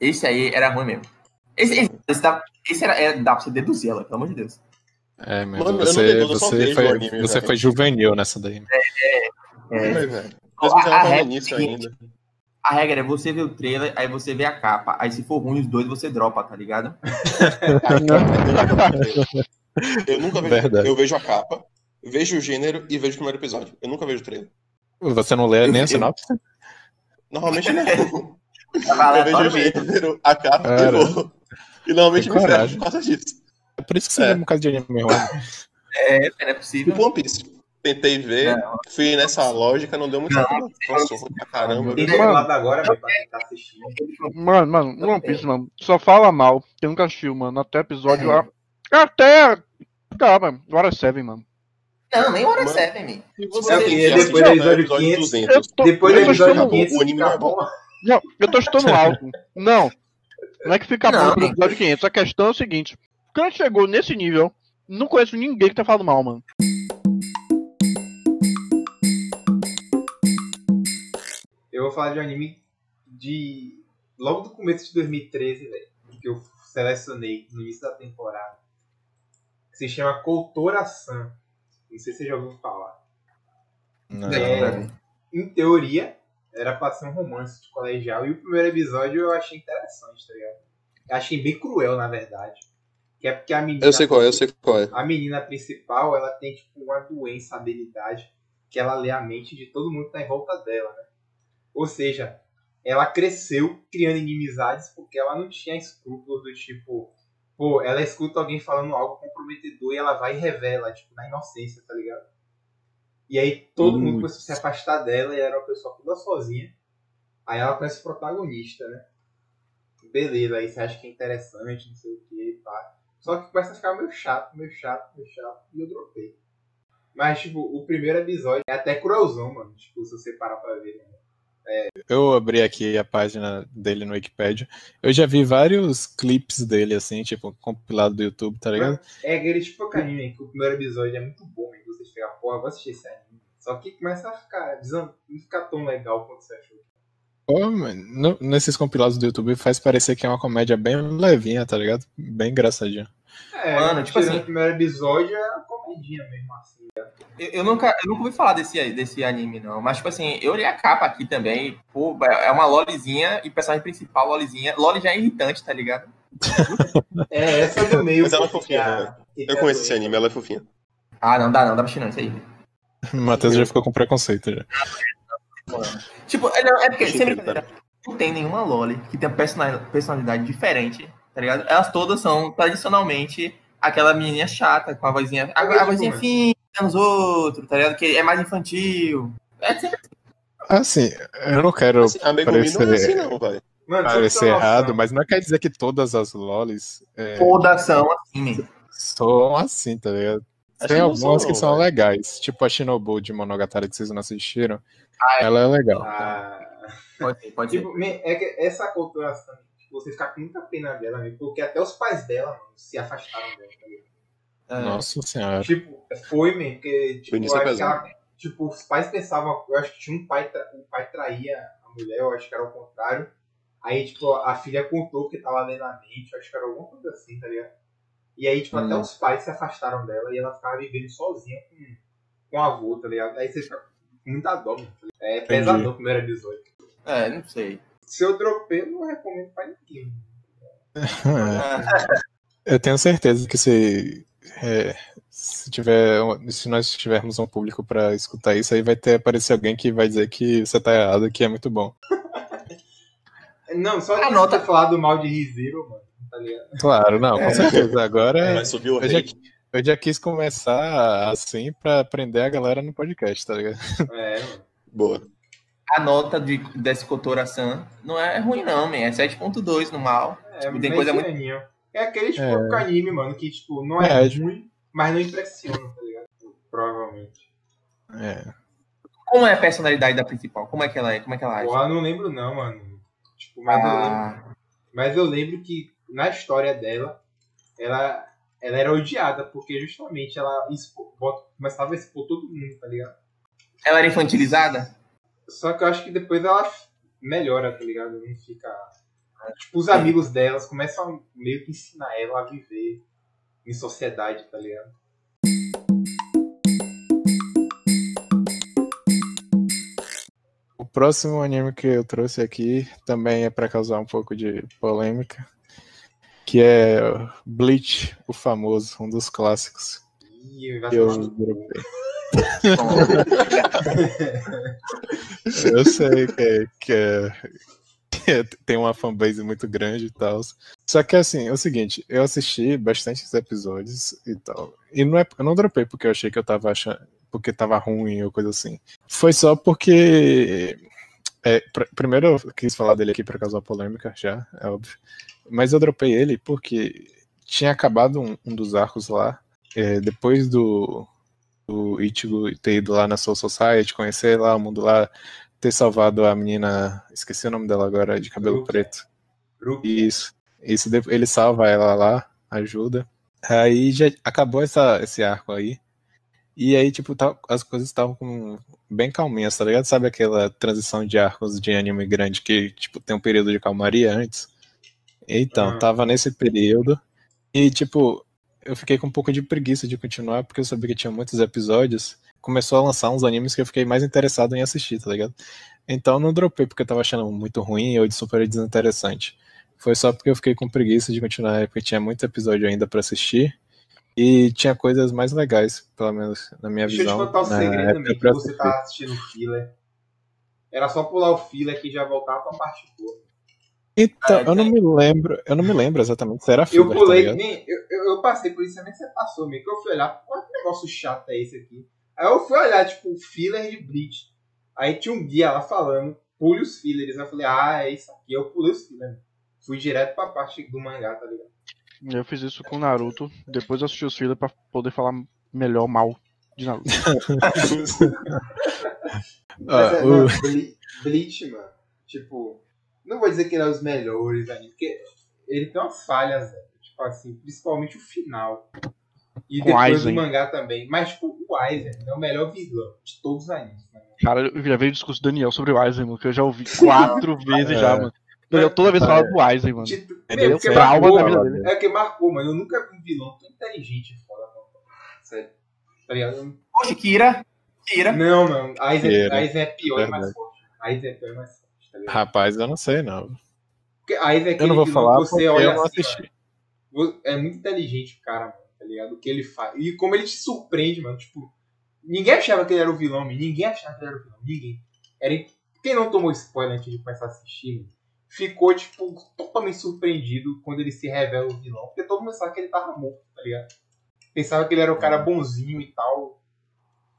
Esse aí era ruim mesmo. Esse, esse, esse dá, esse era, é, dá pra você deduzir ela, pelo amor de Deus. É, mas Mano, eu não você, eu você, vejo foi, o anime, você velho. foi juvenil nessa daí. É, a- Mesmo a no regra início é a seguinte, ainda. A regra é você ver o trailer, aí você vê a capa. Aí se for ruim, os dois você dropa, tá ligado? <laughs> Eu nunca vejo. Verdade. Eu vejo a capa, vejo o gênero e vejo o primeiro episódio. Eu nunca vejo o trailer. Você não lê Eu- nem a eu- sinopse? Normalmente <laughs> não. Eu vejo o mesmo. gênero, a capa Cara, e vou. E normalmente me coragem. por causa disso. É por isso que você É. vê um caso de anime ruim. É, não é possível. Tipo One Piece. Tentei ver, fui nessa lógica, não deu muito Não. certo. não. Cansou pra caramba. Tem Mano. agora, velho, pra quem tá assistindo. Mano, mano, One Piece, mano, só fala mal. Quem nunca assistiu, mano, até episódio. a- Até. Calma, Hora 7, mano. Não, nem hora Mano. 7, man. E É você o que Depois do o episódio episódio 500. 200. Eu tô, Depois do episódio chutando, 500, o anime não é bom. bom. não, eu tô chutando alto. Não. Não é que fica Não, bom pro episódio 500. A questão é o seguinte: quando chegou nesse nível, não conheço ninguém que tá falando mal, mano. Eu vou falar de um anime de. Logo do começo de 2013, velho. Que eu selecionei no início da temporada. Que se chama Koutora-san. Não sei se você já ouviu falar. Não. É, em teoria, era pra ser um romance de colegial. E o primeiro episódio eu achei interessante, tá ligado? Eu achei bem cruel, na verdade. Que é porque a menina. Eu sei qual é, eu sei qual é. A menina principal, ela tem tipo uma doença, habilidade, que ela lê a mente de todo mundo que tá em volta dela, né? Ou seja, ela cresceu criando inimizades porque ela não tinha escrúpulos do tipo, pô, ela escuta alguém falando algo comprometedor e ela vai e revela, tipo, na inocência, tá ligado? E aí todo mundo começou a se afastar dela e era uma pessoa toda sozinha. Aí ela conhece o protagonista, né? Beleza, aí você acha que é interessante, não sei o que, pá. Só que começa a ficar meio chato, meio chato, meio chato, e eu dropei. Mas, tipo, o primeiro episódio é até cruelzão, mano. Tipo, se você parar pra ver. Né? Eu abri aqui a página dele no Wikipedia. Eu já vi vários clipes dele, assim, tipo, compilado do YouTube, tá ligado? É aquele tipo de anime que o primeiro episódio é muito bom, e você chega, porra, vou assistir esse anime. Só que começa a ficar, não ficar tão legal quanto você achou. Pô, no- nesses compilados do YouTube faz parecer que é uma comédia bem levinha, tá ligado? Bem engraçadinha. É, Mano, tipo tirando assim- o primeiro episódio é uma comedinha mesmo, assim. Eu, eu nunca, eu nunca ouvi falar desse, desse anime, não. Mas, tipo assim, eu olhei a capa aqui também. Pô, é uma lolizinha e o personagem principal, lolizinha. Loli já é irritante, tá ligado? <laughs> É, essa do meio. Mas ela é fofinha, né? Eu a conheço esse anime, ela é fofinha. Ah, não dá não, dá pra não, isso aí. O <laughs> Matheus já ficou com preconceito já. <laughs> Tipo, é, é porque, sem brincadeira, não tem nenhuma Loli que tenha persona- personalidade diferente, tá ligado? Elas todas são, tradicionalmente, aquela menininha chata, com a vozinha, a, a vozinha fina nos outros, tá ligado? Que é mais infantil. É sempre Assim, eu não quero Assim, a Megumi não é parecer- assim, não, vai. Mano, parecer noção, errado, mas não quer dizer que todas as lolis é, todas são assim, são assim, tá ligado? Tem algumas que são legais, tipo a Shinobu de Monogatari que vocês não assistiram. Ela é legal. Ah, Pode ser, pode ser. tipo, me- é que essa culturação, tipo, você fica com muita pena dela, mesmo, porque até os pais dela, mano, se afastaram dela, tá ligado? É. Nossa senhora. Tipo, foi, man, porque, tipo, ela- tipo, os pais pensavam, eu acho que tinha um pai, o pai traía a mulher, eu acho que era o contrário. Aí, tipo, a filha contou que tava lendo a mente, eu acho que era alguma coisa assim, tá ligado? E aí, tipo, até Hum. os pais se afastaram dela e ela ficava vivendo sozinha com, com o avô, tá ligado? Aí você fica muita dó? É pesadão o primeiro episódio. É, não sei. Se eu dropei, eu não recomendo pra ninguém. <laughs> Eu tenho certeza que se, é, se tiver, se nós tivermos um público pra escutar isso, aí vai ter aparecer alguém que vai dizer que você tá errado, que é muito bom. <laughs> Não, só Anota. você falar do mal de ReZero, mano, tá ligado? Claro, não, com certeza. Agora Vai subir o eu já, hate. Eu já quis começar assim pra prender a galera no podcast, tá ligado? É, <laughs> mano. Boa. A nota de, desse Kotora-san não é ruim, não, man. É 7.2 no mal. É, Tipo, tem coisa muito-. É aquele tipo É. de anime, mano, que tipo, não é, É, ruim, mas não impressiona, tá ligado? Provavelmente. É. Como é a personalidade da principal? Como é que ela é? Como é que ela age? Eu não lembro não, mano. Tipo, mas, eu lembro, Ah, mas eu lembro que na história dela, ela, ela era odiada, porque justamente ela expo- começava a expor todo mundo, tá ligado? ela era infantilizada? Só que eu acho que depois ela melhora, tá ligado? Não fica. Tipo, os amigos delas começam a meio que ensinar ela a viver em sociedade, tá ligado? O próximo anime que eu trouxe aqui também é pra causar um pouco de polêmica, que é Bleach, o famoso, um dos clássicos. Que eu dropei. <laughs> Eu sei que, é- que, é- que é- tem uma fanbase muito grande e tal. Só que assim, é o seguinte, eu assisti bastantes episódios e tal. E não é, eu não dropei porque eu achei que eu tava achando. Porque tava ruim ou coisa assim. Foi só porque. é, pr- primeiro eu quis falar dele aqui pra causar polêmica, já, é óbvio. Mas eu dropei ele porque tinha acabado um, um dos arcos lá. é, depois do, do Ichigo ter ido lá na Soul Society, conhecer lá o mundo lá, ter salvado a menina, esqueci o nome dela agora, de cabelo Rukia. preto. Rukia. Isso. Isso ele salva ela lá, ajuda. Aí já acabou essa, esse arco aí. E aí, tipo, tá- as coisas estavam com- bem calminhas, tá ligado? Sabe aquela transição de arcos de anime grande que, tipo, tem um período de calmaria antes? Então, Ah. tava nesse período. E, tipo, eu fiquei com um pouco de preguiça de continuar, porque eu sabia que tinha muitos episódios. Começou a lançar uns animes que eu fiquei mais interessado em assistir, tá ligado? Então eu não dropei porque eu tava achando muito ruim ou de super desinteressante. Foi só porque eu fiquei com preguiça de continuar, porque tinha muito episódio ainda pra assistir. E tinha coisas mais legais, pelo menos na minha Deixa eu te visão. contar o segredo também, que você tá assistindo o filler. Era só pular o filler que já voltava pra parte boa. Então, Ah, eu não me lembro, eu não me lembro exatamente se era Eu filler, tá pulei, ligado? nem, eu, eu, eu passei por isso também, você passou meio que eu fui olhar, pô, que negócio chato é esse aqui? Aí eu fui olhar, tipo, o filler de Bleach. Aí tinha um guia lá falando, pule os fillers. Eu falei, ah, é isso aqui. Eu pulei os fillers. Fui direto pra parte do mangá, tá ligado? Eu fiz isso com Naruto, depois eu assisti os filhos pra poder falar melhor mal de Naruto. <laughs> Mas Ah, é, o- mano, Ble- Bleach, mano, tipo, não vou dizer que ele é os melhores ali, porque ele tem umas falhas, velho. Tipo assim, principalmente o final. E Com depois Aizen. do mangá também. Mas, tipo, o Aizen é o melhor vilão de todos os animes. Né? Cara, eu já veio o discurso do Daniel sobre o Aizen, mano, que eu já ouvi <laughs> quatro vezes já, É. mano. Eu toda vez É. falava do Aizen, mano. Tipo, é porque trauma marcou, da vida mano. dele. É que marcou, mano. Eu nunca vi um vilão tão inteligente foda, mano. Sério. Tá ligado? Poxa, Kira. Kira. Não, mano. Aizen, Era. Aizen é pior e mais forte. Aizen é pior e mais forte, tá? Rapaz, eu não sei não. Porque Aizen é Eu não vou falar que você porque olha eu não assim, assisti. ó, É muito inteligente o cara, mano, tá ligado? O que ele faz. E como ele te surpreende, mano. Tipo, ninguém achava que ele era o vilão, mano. Ninguém achava que ele era o vilão. Ninguém. Era... Quem não tomou spoiler antes de começar a assistir, mano, ficou, tipo, totalmente surpreendido quando ele se revela o vilão. Porque todo mundo pensava que ele tava morto, tá ligado? Pensava que ele era o cara bonzinho e tal.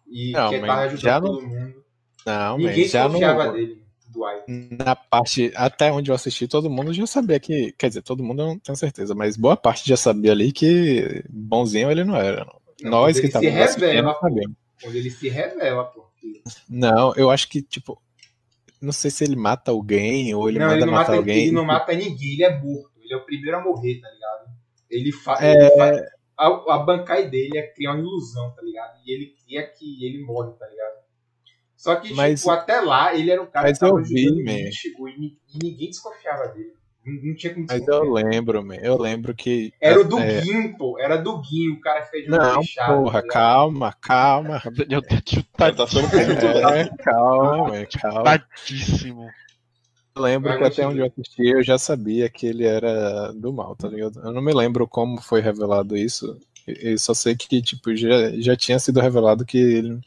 E Não, que mas tava ajudando não- todo mundo. Não, Ninguém mas já no, dele, Aizen. na parte, até onde eu assisti, todo mundo já sabia que, quer dizer, todo mundo eu não tenho certeza, mas boa parte já sabia ali que bonzinho ele não era. não. Não, Nós que ele se estávamos assistindo revela, pô. sabíamos. Quando ele se revela, pô. Não, eu acho que, tipo, não sei se ele mata alguém ou ele não, manda ele não matar mata, alguém. ele não mata ninguém, ele é morto. Ele é o primeiro a morrer, tá ligado? Ele faz. É, A, a bancai dele é criar uma ilusão, tá ligado? E ele cria que ele morre, tá ligado? Só que, Mas- tipo, até lá ele era um cara mas que tava eu vi, man. Ichigo e, ni- e ninguém desconfiava dele. Não, tinha como mas eu lembro, man, eu lembro que. Era o do é, Gin, pô. Era do Gin, o cara fez olho Não, fechado, porra, ligado? calma, calma. <laughs> Daniel tá tá. É, calma, man, calma. chutadíssimo. Eu lembro Vai, que até onde eu assisti eu já sabia que ele era do mal, tá ligado? Eu não me lembro como foi revelado isso. Eu só sei que, tipo, já, já tinha sido revelado que ele,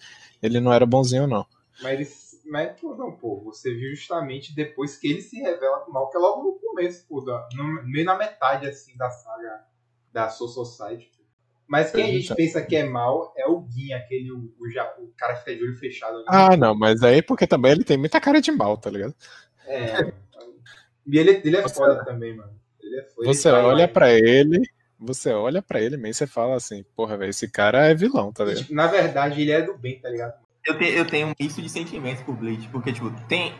ele não era bonzinho, não. Mas, ele, mas pô, não, pô, você viu justamente depois que ele se revela com o mal, que é logo no começo, pô, da, no, meio na metade, assim, da saga da Soul Society. pô. Mas quem a gente Então. pensa que é mal é o Gin, aquele, o, o, o cara que fica de olho fechado. ali. Ah, não, mas aí porque também ele tem muita cara de mal, tá ligado? É. E ele, ele é Você- foda também, mano. Ele é foda. Você ele trai olha o pra ele, você olha pra ele mesmo e você fala assim, porra, velho, esse cara é vilão, tá ligado? Tipo, Na verdade, ele é do bem, tá ligado? Eu, te, eu tenho um misto de sentimentos por Bleach, porque, tipo, tem,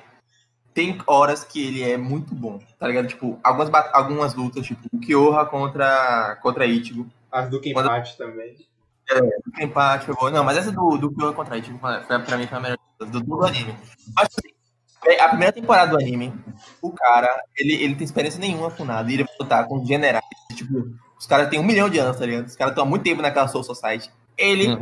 tem horas que ele é muito bom, tá ligado? Tipo, algumas, algumas lutas, tipo, o Kyoha contra, contra Ichigo. As do empate também. O empate foi bom. Não, mas essa do, do Kyoha contra Ichigo, foi, pra mim, foi a melhor do, do anime. Mas, assim, é, a primeira temporada do anime, o cara, ele, ele tem experiência nenhuma com nada, e ele vai lutar com generais, tipo, os caras têm um milhão de anos, tá ligado? Os caras estão há muito tempo naquela Soul Society. Ele,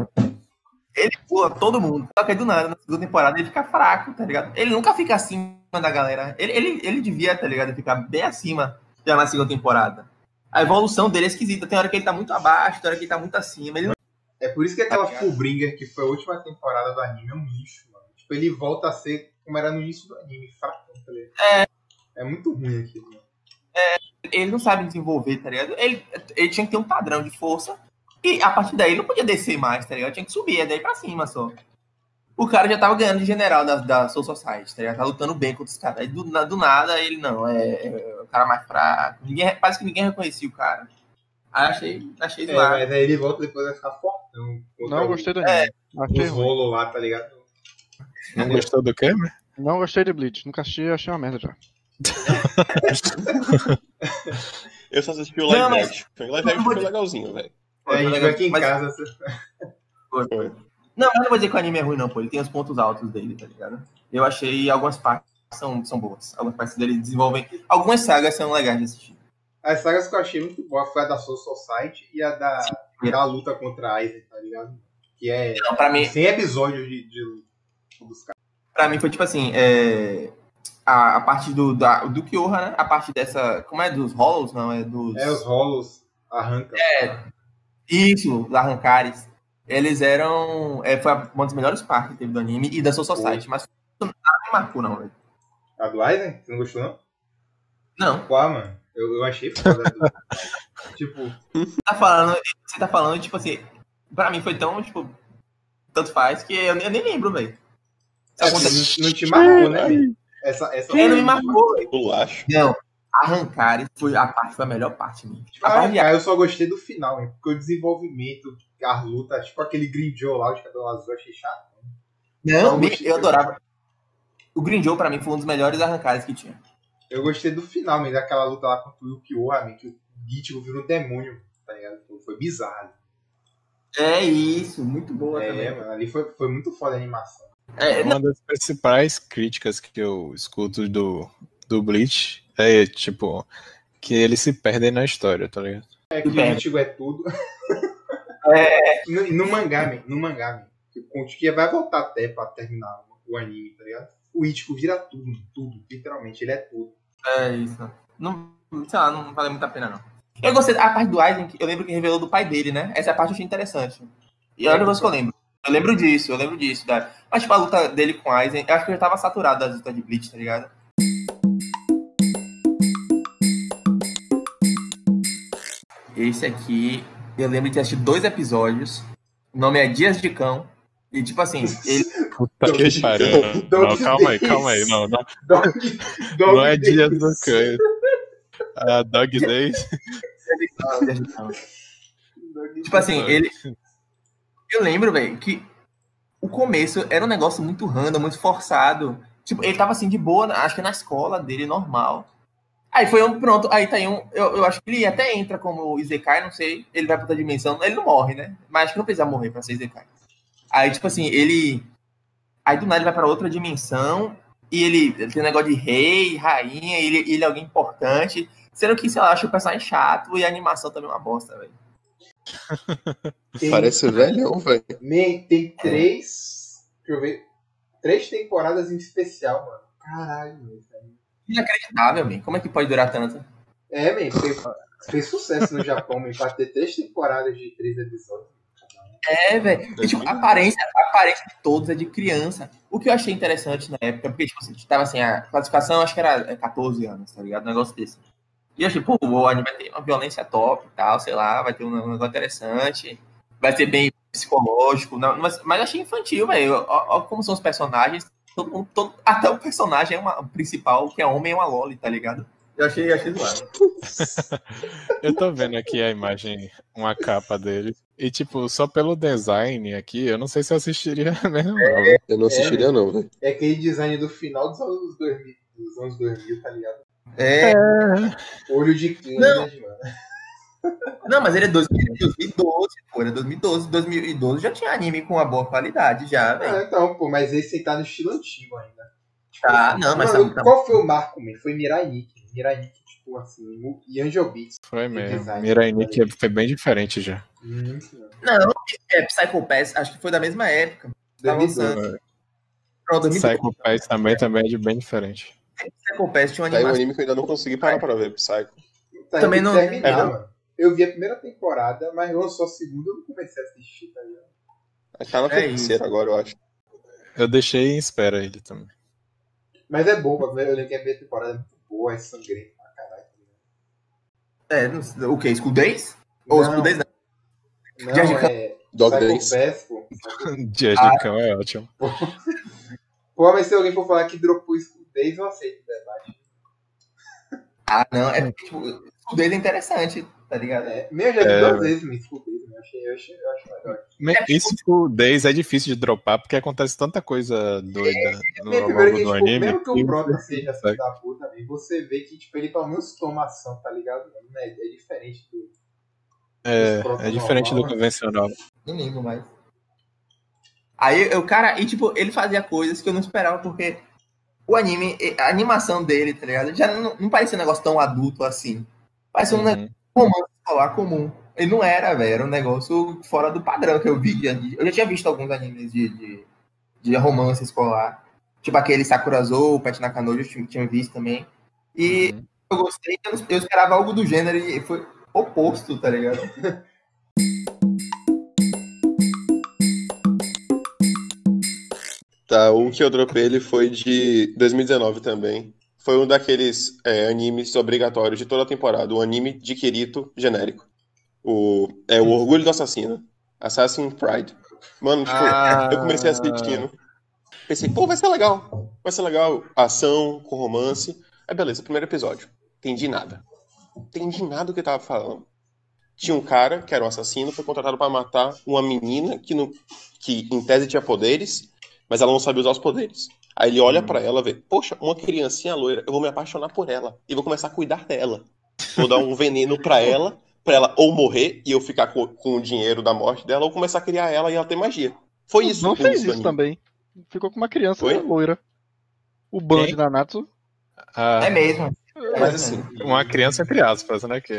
ele pula todo mundo. Só que aí do nada, na segunda temporada, ele fica fraco, tá ligado? Ele nunca fica acima da galera. Ele, ele, ele devia, tá ligado? Ficar bem acima já na segunda temporada. A evolução dele é esquisita. Tem hora que ele tá muito abaixo, tem hora que ele tá muito acima. Ele não É por isso que aquela Tá? Fullbringer, que foi a última temporada do anime, é um lixo, mano. Tipo, ele volta a ser como era no início do anime, fraco, tá ligado? É. É muito ruim aquilo, mano. ele não sabe desenvolver, tá ligado? Ele, ele tinha que ter um padrão de força. E a partir daí ele não podia descer mais, tá ligado? Tinha que subir, é daí pra cima só. O cara já tava ganhando de general da, da Soul Society, tá ligado? Tá lutando bem contra os caras. Aí do, na- do nada ele não, é, é o cara mais fraco. Ninguém, parece que ninguém reconhecia o cara. Aí achei, achei É, mas aí ele volta depois vai ficar fortão. Não gostei do É. Achei rolos lá, tá ligado? Não gostou do quê? né? Não gostei de Bleach. Nunca assisti, achei uma merda já. <laughs> Eu só assisti o live Não, mas- action. O live action foi legalzinho, velho. É, a gente vai aqui em Mas- casa. Não, mas não vou dizer que o anime é ruim, não, pô. Ele tem os pontos altos dele, tá ligado? Eu achei algumas partes são, são boas. Algumas partes dele desenvolvem. Algumas sagas são legais de assistir. As sagas que eu achei muito boa foi a da Soul Society e a da, da luta contra a Aizen, tá ligado? Que é Não, pra mim, 100 episódios de, de dos caras. Pra mim foi tipo assim, é, a, a parte do, da, do Kyoha, né? A parte dessa. Como é? Dos Hollows? Não, é dos. É, os rolos arrancam. Isso, os Arrancares. Eles eram. É, foi uma das melhores partes que teve do anime e da Soul Society, mas nada me marcou, não, velho. A do Aizen? Você não gostou, não? Não, Pô, mano. Eu, eu achei foda. <laughs> tipo, você tá falando, você tá falando, tipo assim, pra mim foi tão, tipo, tanto faz que eu, nem- eu nem lembro, velho. é, não, não te marcou, né? Essa, essa É, não me marcou, velho. Bolacho. Não, Arrancares foi a parte, foi a melhor parte, mesmo. Tipo, A parte ah, eu só gostei do final, hein? Porque o desenvolvimento, as lutas, tipo aquele Green Joe lá, de cabelo azul, eu achei chato. Não, Eu me- gostei. eu adorava. O Green Joe, pra mim, foi um dos melhores arrancares que tinha. Eu gostei do final, mas daquela luta lá contra o Yukioha, man, que o Ichigo virou um demônio, tá ligado? Foi- Foi bizarro. É isso, muito boa É, também. mano, ali foi, foi muito foda a animação. É, não, Uma das principais críticas que eu escuto do, do Bleach é, tipo, que eles se perdem na história, tá ligado? É que o. Ichigo é tudo. É. No, no mangá, man, no mangá, man, que o Conte que vai voltar até pra terminar o anime, tá ligado? O Ichigo vira tudo, tudo, literalmente, ele é tudo. é isso. Não, sei lá, não valeu muito a pena, não. Eu gostei da parte do Aizen, que eu lembro que revelou do pai dele, né? Essa parte eu achei interessante. E é o negócio que eu lembro. Eu lembro disso, eu lembro disso. Da... Mas, tipo, a luta dele com o Aizen, eu acho que eu já tava saturado das lutas de Bleach, tá ligado? Esse aqui, eu lembro de ter assistido dois episódios. O nome é Dias de Cão. E, tipo assim, ele. Puta Dog que pariu. Não, calma aí, calma aí. Não, não, Dog, dog não é Days. dia do cães. A Dog Days. Dias de Cão. Tipo assim, ele. Eu lembro, velho, que o começo era um negócio muito random, muito forçado. Tipo, ele tava assim de boa, acho que na escola dele, normal. Aí foi um, pronto, aí tá aí um. Eu, eu acho que ele até entra como Izekai, não sei. Ele vai pra outra dimensão, ele não morre, né? Mas acho que não precisa morrer pra ser Izekai. Aí, tipo assim, ele. Aí do nada ele vai pra outra dimensão e ele, ele tem um negócio de rei, rainha, ele, ele é alguém importante. Sendo que, sei lá, eu acho o personagem chato e a animação também é uma bosta, velho. <laughs> Tem- Parece velhão, velho. Man, tem três. Deixa eu ver. Três temporadas em especial, mano. Caralho, velho. Inacreditável, man. Como é que pode durar tanto? É, man, fez, fez sucesso no Japão, man, pra ter três temporadas de três episódios. É, velho. Tipo, a aparência, a aparência de todos é de criança. O que eu achei interessante na época, porque, tipo, assim, tava assim, a classificação acho que era 14 anos, tá ligado? Um negócio desse. E eu achei, pô, o anime vai ter uma violência top e tal, sei lá, vai ter um negócio interessante, vai ser bem psicológico, não, mas, mas achei infantil, velho. Ó como são os personagens. Todo todo- até o personagem é uma, o principal, que é homem, é uma loli, tá ligado? Eu achei, achei zoado. <laughs> Eu tô vendo aqui a imagem, uma capa dele. E, tipo, só pelo design aqui, eu não sei se eu assistiria <laughs> mesmo, não. Eu não assistiria, não, velho. É aquele design do final dos anos 2000, dos anos 2000 tá ligado? É, Olho de Não. câmera, mano. Não, mas ele é 2000 2012, pô, ele é 2012. 2012 já tinha anime com uma boa qualidade, já, velho. Ah, então, pô, mas esse aí tá no estilo antigo ainda. Tipo, Ah, não, mas mano, tá- tá- qual foi o marco, man? Foi Mirai Nikki. Mirai Nikki, tipo assim, e Angel Beats. Foi mesmo. design. Mirai Nikki foi bem diferente já. Não, é Psycho Pass, acho que foi da mesma época. Tá 2012. lançando. Pronto, 2012. Psycho Pass também, também é de bem diferente. Psycho Pass tinha uma Tá aí um anime que eu ainda não consegui parar pra ver, Psycho. Tá, Também não- terminar, é, mano. Eu vi a primeira temporada, mas lançou a segunda eu não comecei a assistir, tá ligado? Tá na É terceira agora, eu acho. Eu deixei em espera ele também. Mas é bom, eu lembro que a primeira temporada é muito boa, é sangrenta pra caralho. tá É, não o que? School Days? Ou Days não. Não, Cão. é Dog Days. <laughs> Dias Ah. de cão é ótimo. <laughs> Pô, mas se alguém for falar que dropou School Days, eu aceito o debate. Ah, não, é porque, tipo, School Days é interessante, tá ligado? É, meu, eu já vi É. duas vezes no School Days, eu, achei, eu, achei, eu acho legal. Me- Isso com 10 é difícil de dropar porque acontece tanta coisa doida no Mesmo, longo primeiro do tipo, anime. mesmo que o Prota você seja filho da puta, você vê que tipo, ele pelo menos toma ação, tá ligado? Não É, é diferente do. É, é diferente do normal, né? convencional. Nem lembro mais. Aí o cara, e tipo, ele fazia coisas que eu não esperava, porque o anime, a animação dele, tá ligado? Já não, não parecia um negócio tão adulto assim. Parecia um negócio Uhum. escolar comum. E não era, velho. Era um negócio fora do padrão que eu vi. Eu já tinha visto alguns animes de, de, de romance escolar. Tipo aquele Sakurazou, Pet Nakanojo, eu tinha, tinha visto também. E Uhum. eu gostei, eu, eu esperava algo do gênero e foi oposto, tá ligado? <laughs> Tá, o que eu dropei ele foi de 2019 também. Foi um daqueles é, animes obrigatórios de toda a temporada, o anime de Kirito genérico. O, é o Orgulho do Assassino. Assassin's Pride. Mano, tipo, Ah. eu comecei assistindo. Pensei, pô, vai ser legal. Vai ser legal. Ação, com romance. Aí beleza, primeiro episódio. Entendi nada. Entendi nada do que tava falando. Tinha um cara que era um assassino, foi contratado pra matar uma menina que, no, que em tese tinha poderes, mas ela não sabia usar os poderes. Aí ele olha pra ela e vê, poxa, uma criancinha loira, eu vou me apaixonar por ela e vou começar a cuidar dela. Vou dar um veneno pra ela, pra ela ou morrer e eu ficar com, com o dinheiro da morte dela, ou começar a criar ela e ela ter magia. Foi isso. Não fez isso anime. também. Ficou com uma criança Oi? loira. O Band da Natsu. Ah, É mesmo. Mas assim, uma criança entre aspas, né? Que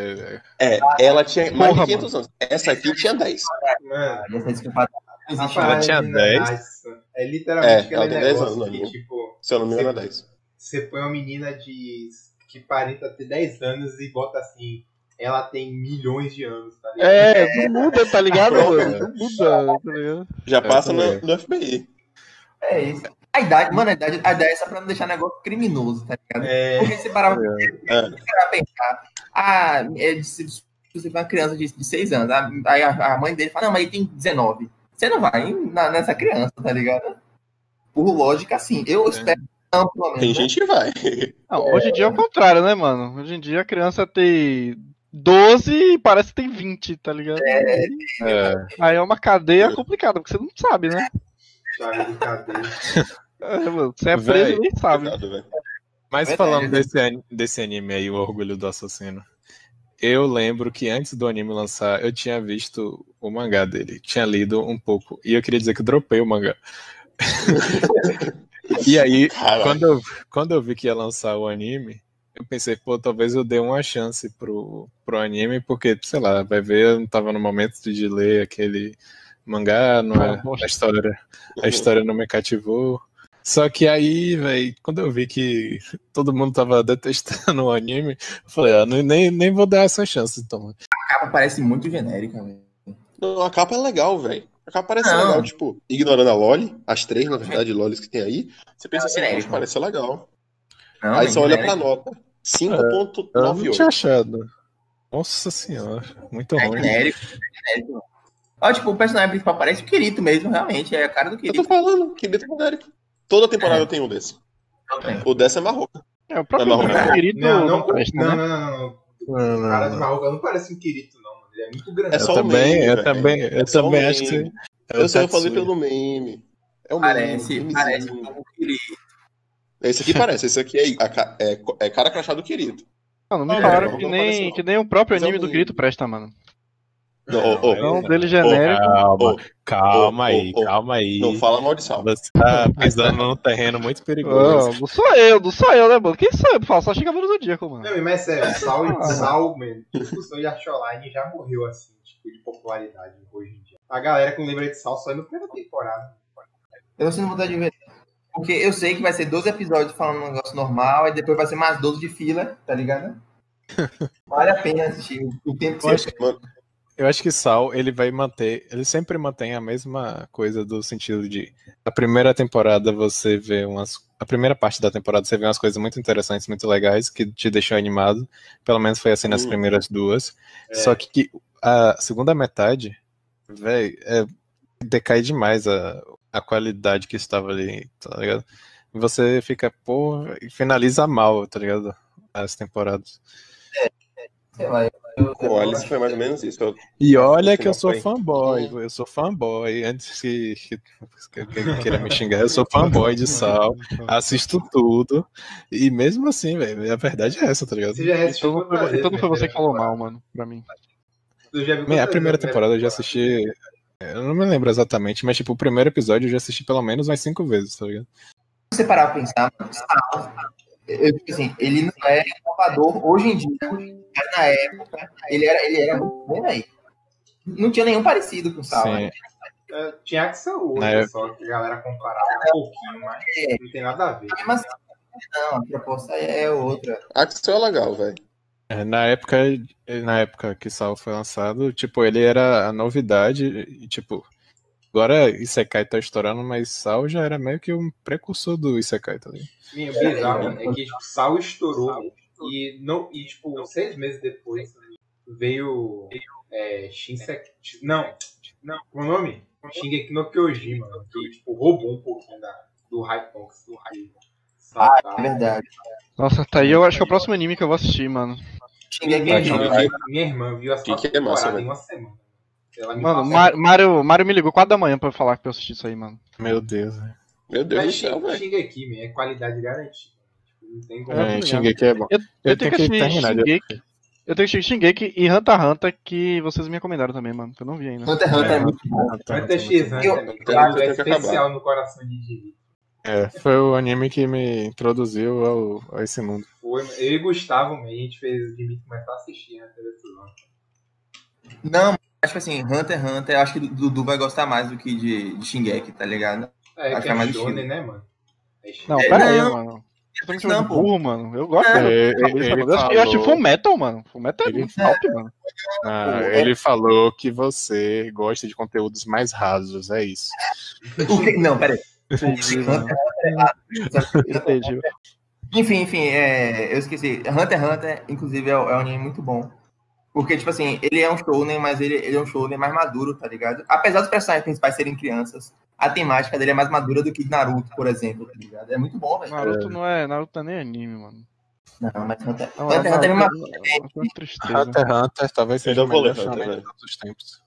é, ela tinha mais Porra, de 500 anos. Essa aqui tinha 10. Mano, a Ela tinha de 10? Nanatsu É literalmente É, aquele ela tem 10 negócio anos, que, né? tipo, Se eu não me engano, é 10. você põe uma menina de que parenta ter 10 anos e bota assim, ela tem milhões de anos, tá ligado? É, não muda, tá ligado, <laughs> É. Não muda, tá ligado? Já passa também. no, no FBI. É isso. A idade, mano, a idade, a ideia é só pra não deixar negócio criminoso, tá ligado? É, Porque você parava É. pra pensar, ah, é, se se você for uma criança de, de 6 anos, a- aí a, a mãe dele fala, não, mas ele tem 19. Você não vai na- nessa criança, tá ligado? Por lógica, sim. Eu É. espero que não, pelo menos. Tem né? gente que vai. Não, hoje em dia é o contrário, né, mano? Hoje em dia a criança tem 12 e parece que tem 20, tá ligado? é, Aí é uma cadeia complicada, porque você não sabe, né? chave de cadeia. É, mano, você é preso e nem sabe. Velho. Mas Verdade, falando né? desse, desse anime aí, O Orgulho do Assassino, eu lembro que antes do anime lançar, eu tinha visto o mangá dele, tinha lido um pouco, e eu queria dizer que dropei o mangá. <laughs> e aí, Caralho. quando eu, quando eu vi que ia lançar o anime, eu pensei, pô, talvez eu dê uma chance pro, pro anime, porque, sei lá, vai ver, eu não tava no momento de ler aquele mangá, não é, a história, a história não me cativou. Só que aí, velho, quando eu vi que todo mundo tava detestando o anime, eu falei, ah, nem, nem vou dar essa chance, então. A capa parece muito genérica, velho. Não, a capa é legal, velho. A capa parece Não. legal, tipo, ignorando a Loli, as três, na verdade, Lolis que tem aí, você pensa É assim, genérico. parece legal. Não, aí é você olha pra nota, Eu não tinha 5.98. achado. Nossa senhora, muito É ruim. genérico, é genérico. Ó, tipo, o personagem principal parece o Kirito mesmo, realmente. É a cara do Eu tô Kirito. falando, que beta genérico. Toda temporada tem um desse. também. O dessa é marroca. É, o próprio Não, não, Kirito Não, não, não, presta, não, né? não, não, não. Não, O cara de não, Marrocos não parece um Kirito, não. Ele É muito grande. É só eu o também, meme, eu também, eu É também acho que meme. é Eu só falei Tetsuya. pelo meme. É o Parece, meme. parece como Kirito. Esse aqui parece, esse aqui é, é, é cara crachá do Kirito. Mano, me Ah, falaram não, que não nem, que nem o próprio é anime um do meme. Kirito presta, mano. Não, é, Então, é. dele genérico. Calma, Ô, calma aí, calma aí. Não fala mal de sal. Você tá pisando num terreno muito perigoso. não sou eu, não sou eu, né, mano? Quem sou eu pra falar? Só chega no Zodíaco, mano. Não, mas sério, Sal, Ah. Sal, mano, discussão de Acholine já morreu assim, tipo, de popularidade hoje em dia. A galera que não lembra de Sal só é no primeira temporada. Eu não sinto vontade de ver. Porque eu sei que vai ser 12 episódios falando um negócio normal, e depois vai ser mais 12 de fila, tá ligado? <laughs> Vale a pena assistir. O tempo que você. Eu acho que Sal, ele vai manter, ele sempre mantém a mesma coisa do sentido de a primeira temporada você vê umas a primeira parte da temporada você vê umas coisas muito interessantes, muito legais que te deixam animado, pelo menos foi assim nas Hum. primeiras duas. É. Só que a segunda metade, velho, é, decai demais a, a qualidade que estava ali, tá ligado? Você fica, pô, e finaliza mal, tá ligado? As temporadas. Sei lá, eu, eu, Com o Alice foi mais ou menos isso. Eu- E olha que eu sou foi- fanboy, eu sou fanboy. Antes que, que, queira me xingar, eu sou fanboy de sal, assisto tudo. E mesmo assim, velho, a verdade é essa, tá ligado? Você já assistiu Então não então não foi né, você que falou temporada? mal, mano, pra mim. Bem, a primeira vezes temporada eu já assisti. Eu não me lembro exatamente, mas tipo, o primeiro episódio eu já assisti pelo menos umas cinco vezes, tá ligado? Se você parar pra pensar, Sal, eu, tipo assim, ele não é inovador hoje em dia, mas na época ele era, ele era muito bom, velho. Não tinha nenhum parecido com Sal. Sim. né? É, Tinha que ser Na época- só, que a galera comparava um pouquinho, mas não tem nada a ver. Mas não, a proposta é outra. Axel é legal, velho. É, Na época, na época que Sal foi lançado, tipo, ele era a novidade e, tipo, agora Isekai tá estourando, mas Sal já era meio que um precursor do Isekai, tá ligado? Minha bizarro, mano, é que tipo, Sal estourou e, não, e tipo, seis meses depois veio é, Shinsek. Não, não, o nome? Shingeki no Kyojin, mano, que tipo, roubou um pouquinho da, do Hypox, do hype. É verdade. Nossa, tá aí, eu acho que é o próximo anime que eu vou assistir, mano. Minha, irmã, viu- minha irmã viu as Que quatro que é massa, em uma semana. Mano, Mar- Mário, Mário me ligou 4 da manhã pra falar que eu assisti isso aí, mano. Meu Deus, velho. Meu Deus do Mas céu, velho. Shingeki, man, é qualidade garantida. Tipo, não tem como. É, É, Shingeki é bom. Eu, eu Eu tenho que tenho que assistir Shingeki. Eu tenho que assistir Shingeki e Hunter x Hunter que vocês me recomendaram também, mano. Que eu não vi ainda. Hunter x Hunter é É. muito bom. Hunter x Hunter, é acabar. especial no coração de Jiri. É, foi o anime que me introduziu ao, a esse mundo. Foi, eu e Gustavo, a gente fez o Jimmy começar a assistir Hunter x Hunter. Não, acho que assim, Hunter x Hunter, eu acho que o Dudu vai gostar mais do que de, de Shingeki, tá ligado? É, Acho que que é é mais shonen, né, mano? É Não, shonen. pera aí, não. mano. Você Não, de pô. burro, mano. Eu gosto. É, de- ele eu falou- Full Metal, mano. Full Metal é Ele muito top, mano. Ah, É. ele falou que você gosta de conteúdos mais rasos, é isso. <laughs> Que- Não, peraí. Entendi. Entendi. Enfim, enfim, é, eu esqueci. Hunter x Hunter, inclusive, é, um- é um anime muito bom. Porque, tipo assim, ele é um shounen, mas ele, ele é um shounen mais maduro, tá ligado? Apesar dos personagens principais serem crianças, a temática dele é mais madura do que Naruto, por exemplo, tá ligado? É muito bom, velho. Naruto não é. Naruto não é nem anime, mano. Não, mas Hunter, Não, Hunter Hunter é uma... Naruto é. Hunter x Hunter talvez seja o melhor Hunter, shonen de velho. todos os tempos.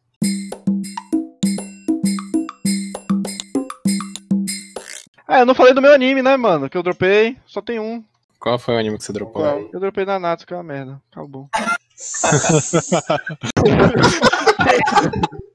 Ah, eu não falei do meu anime, né, mano? Que eu dropei. Só tem um. Qual foi o anime que você dropou? Qual? Eu dropei Nanatsu, que é uma merda. Acabou. ハハハハ!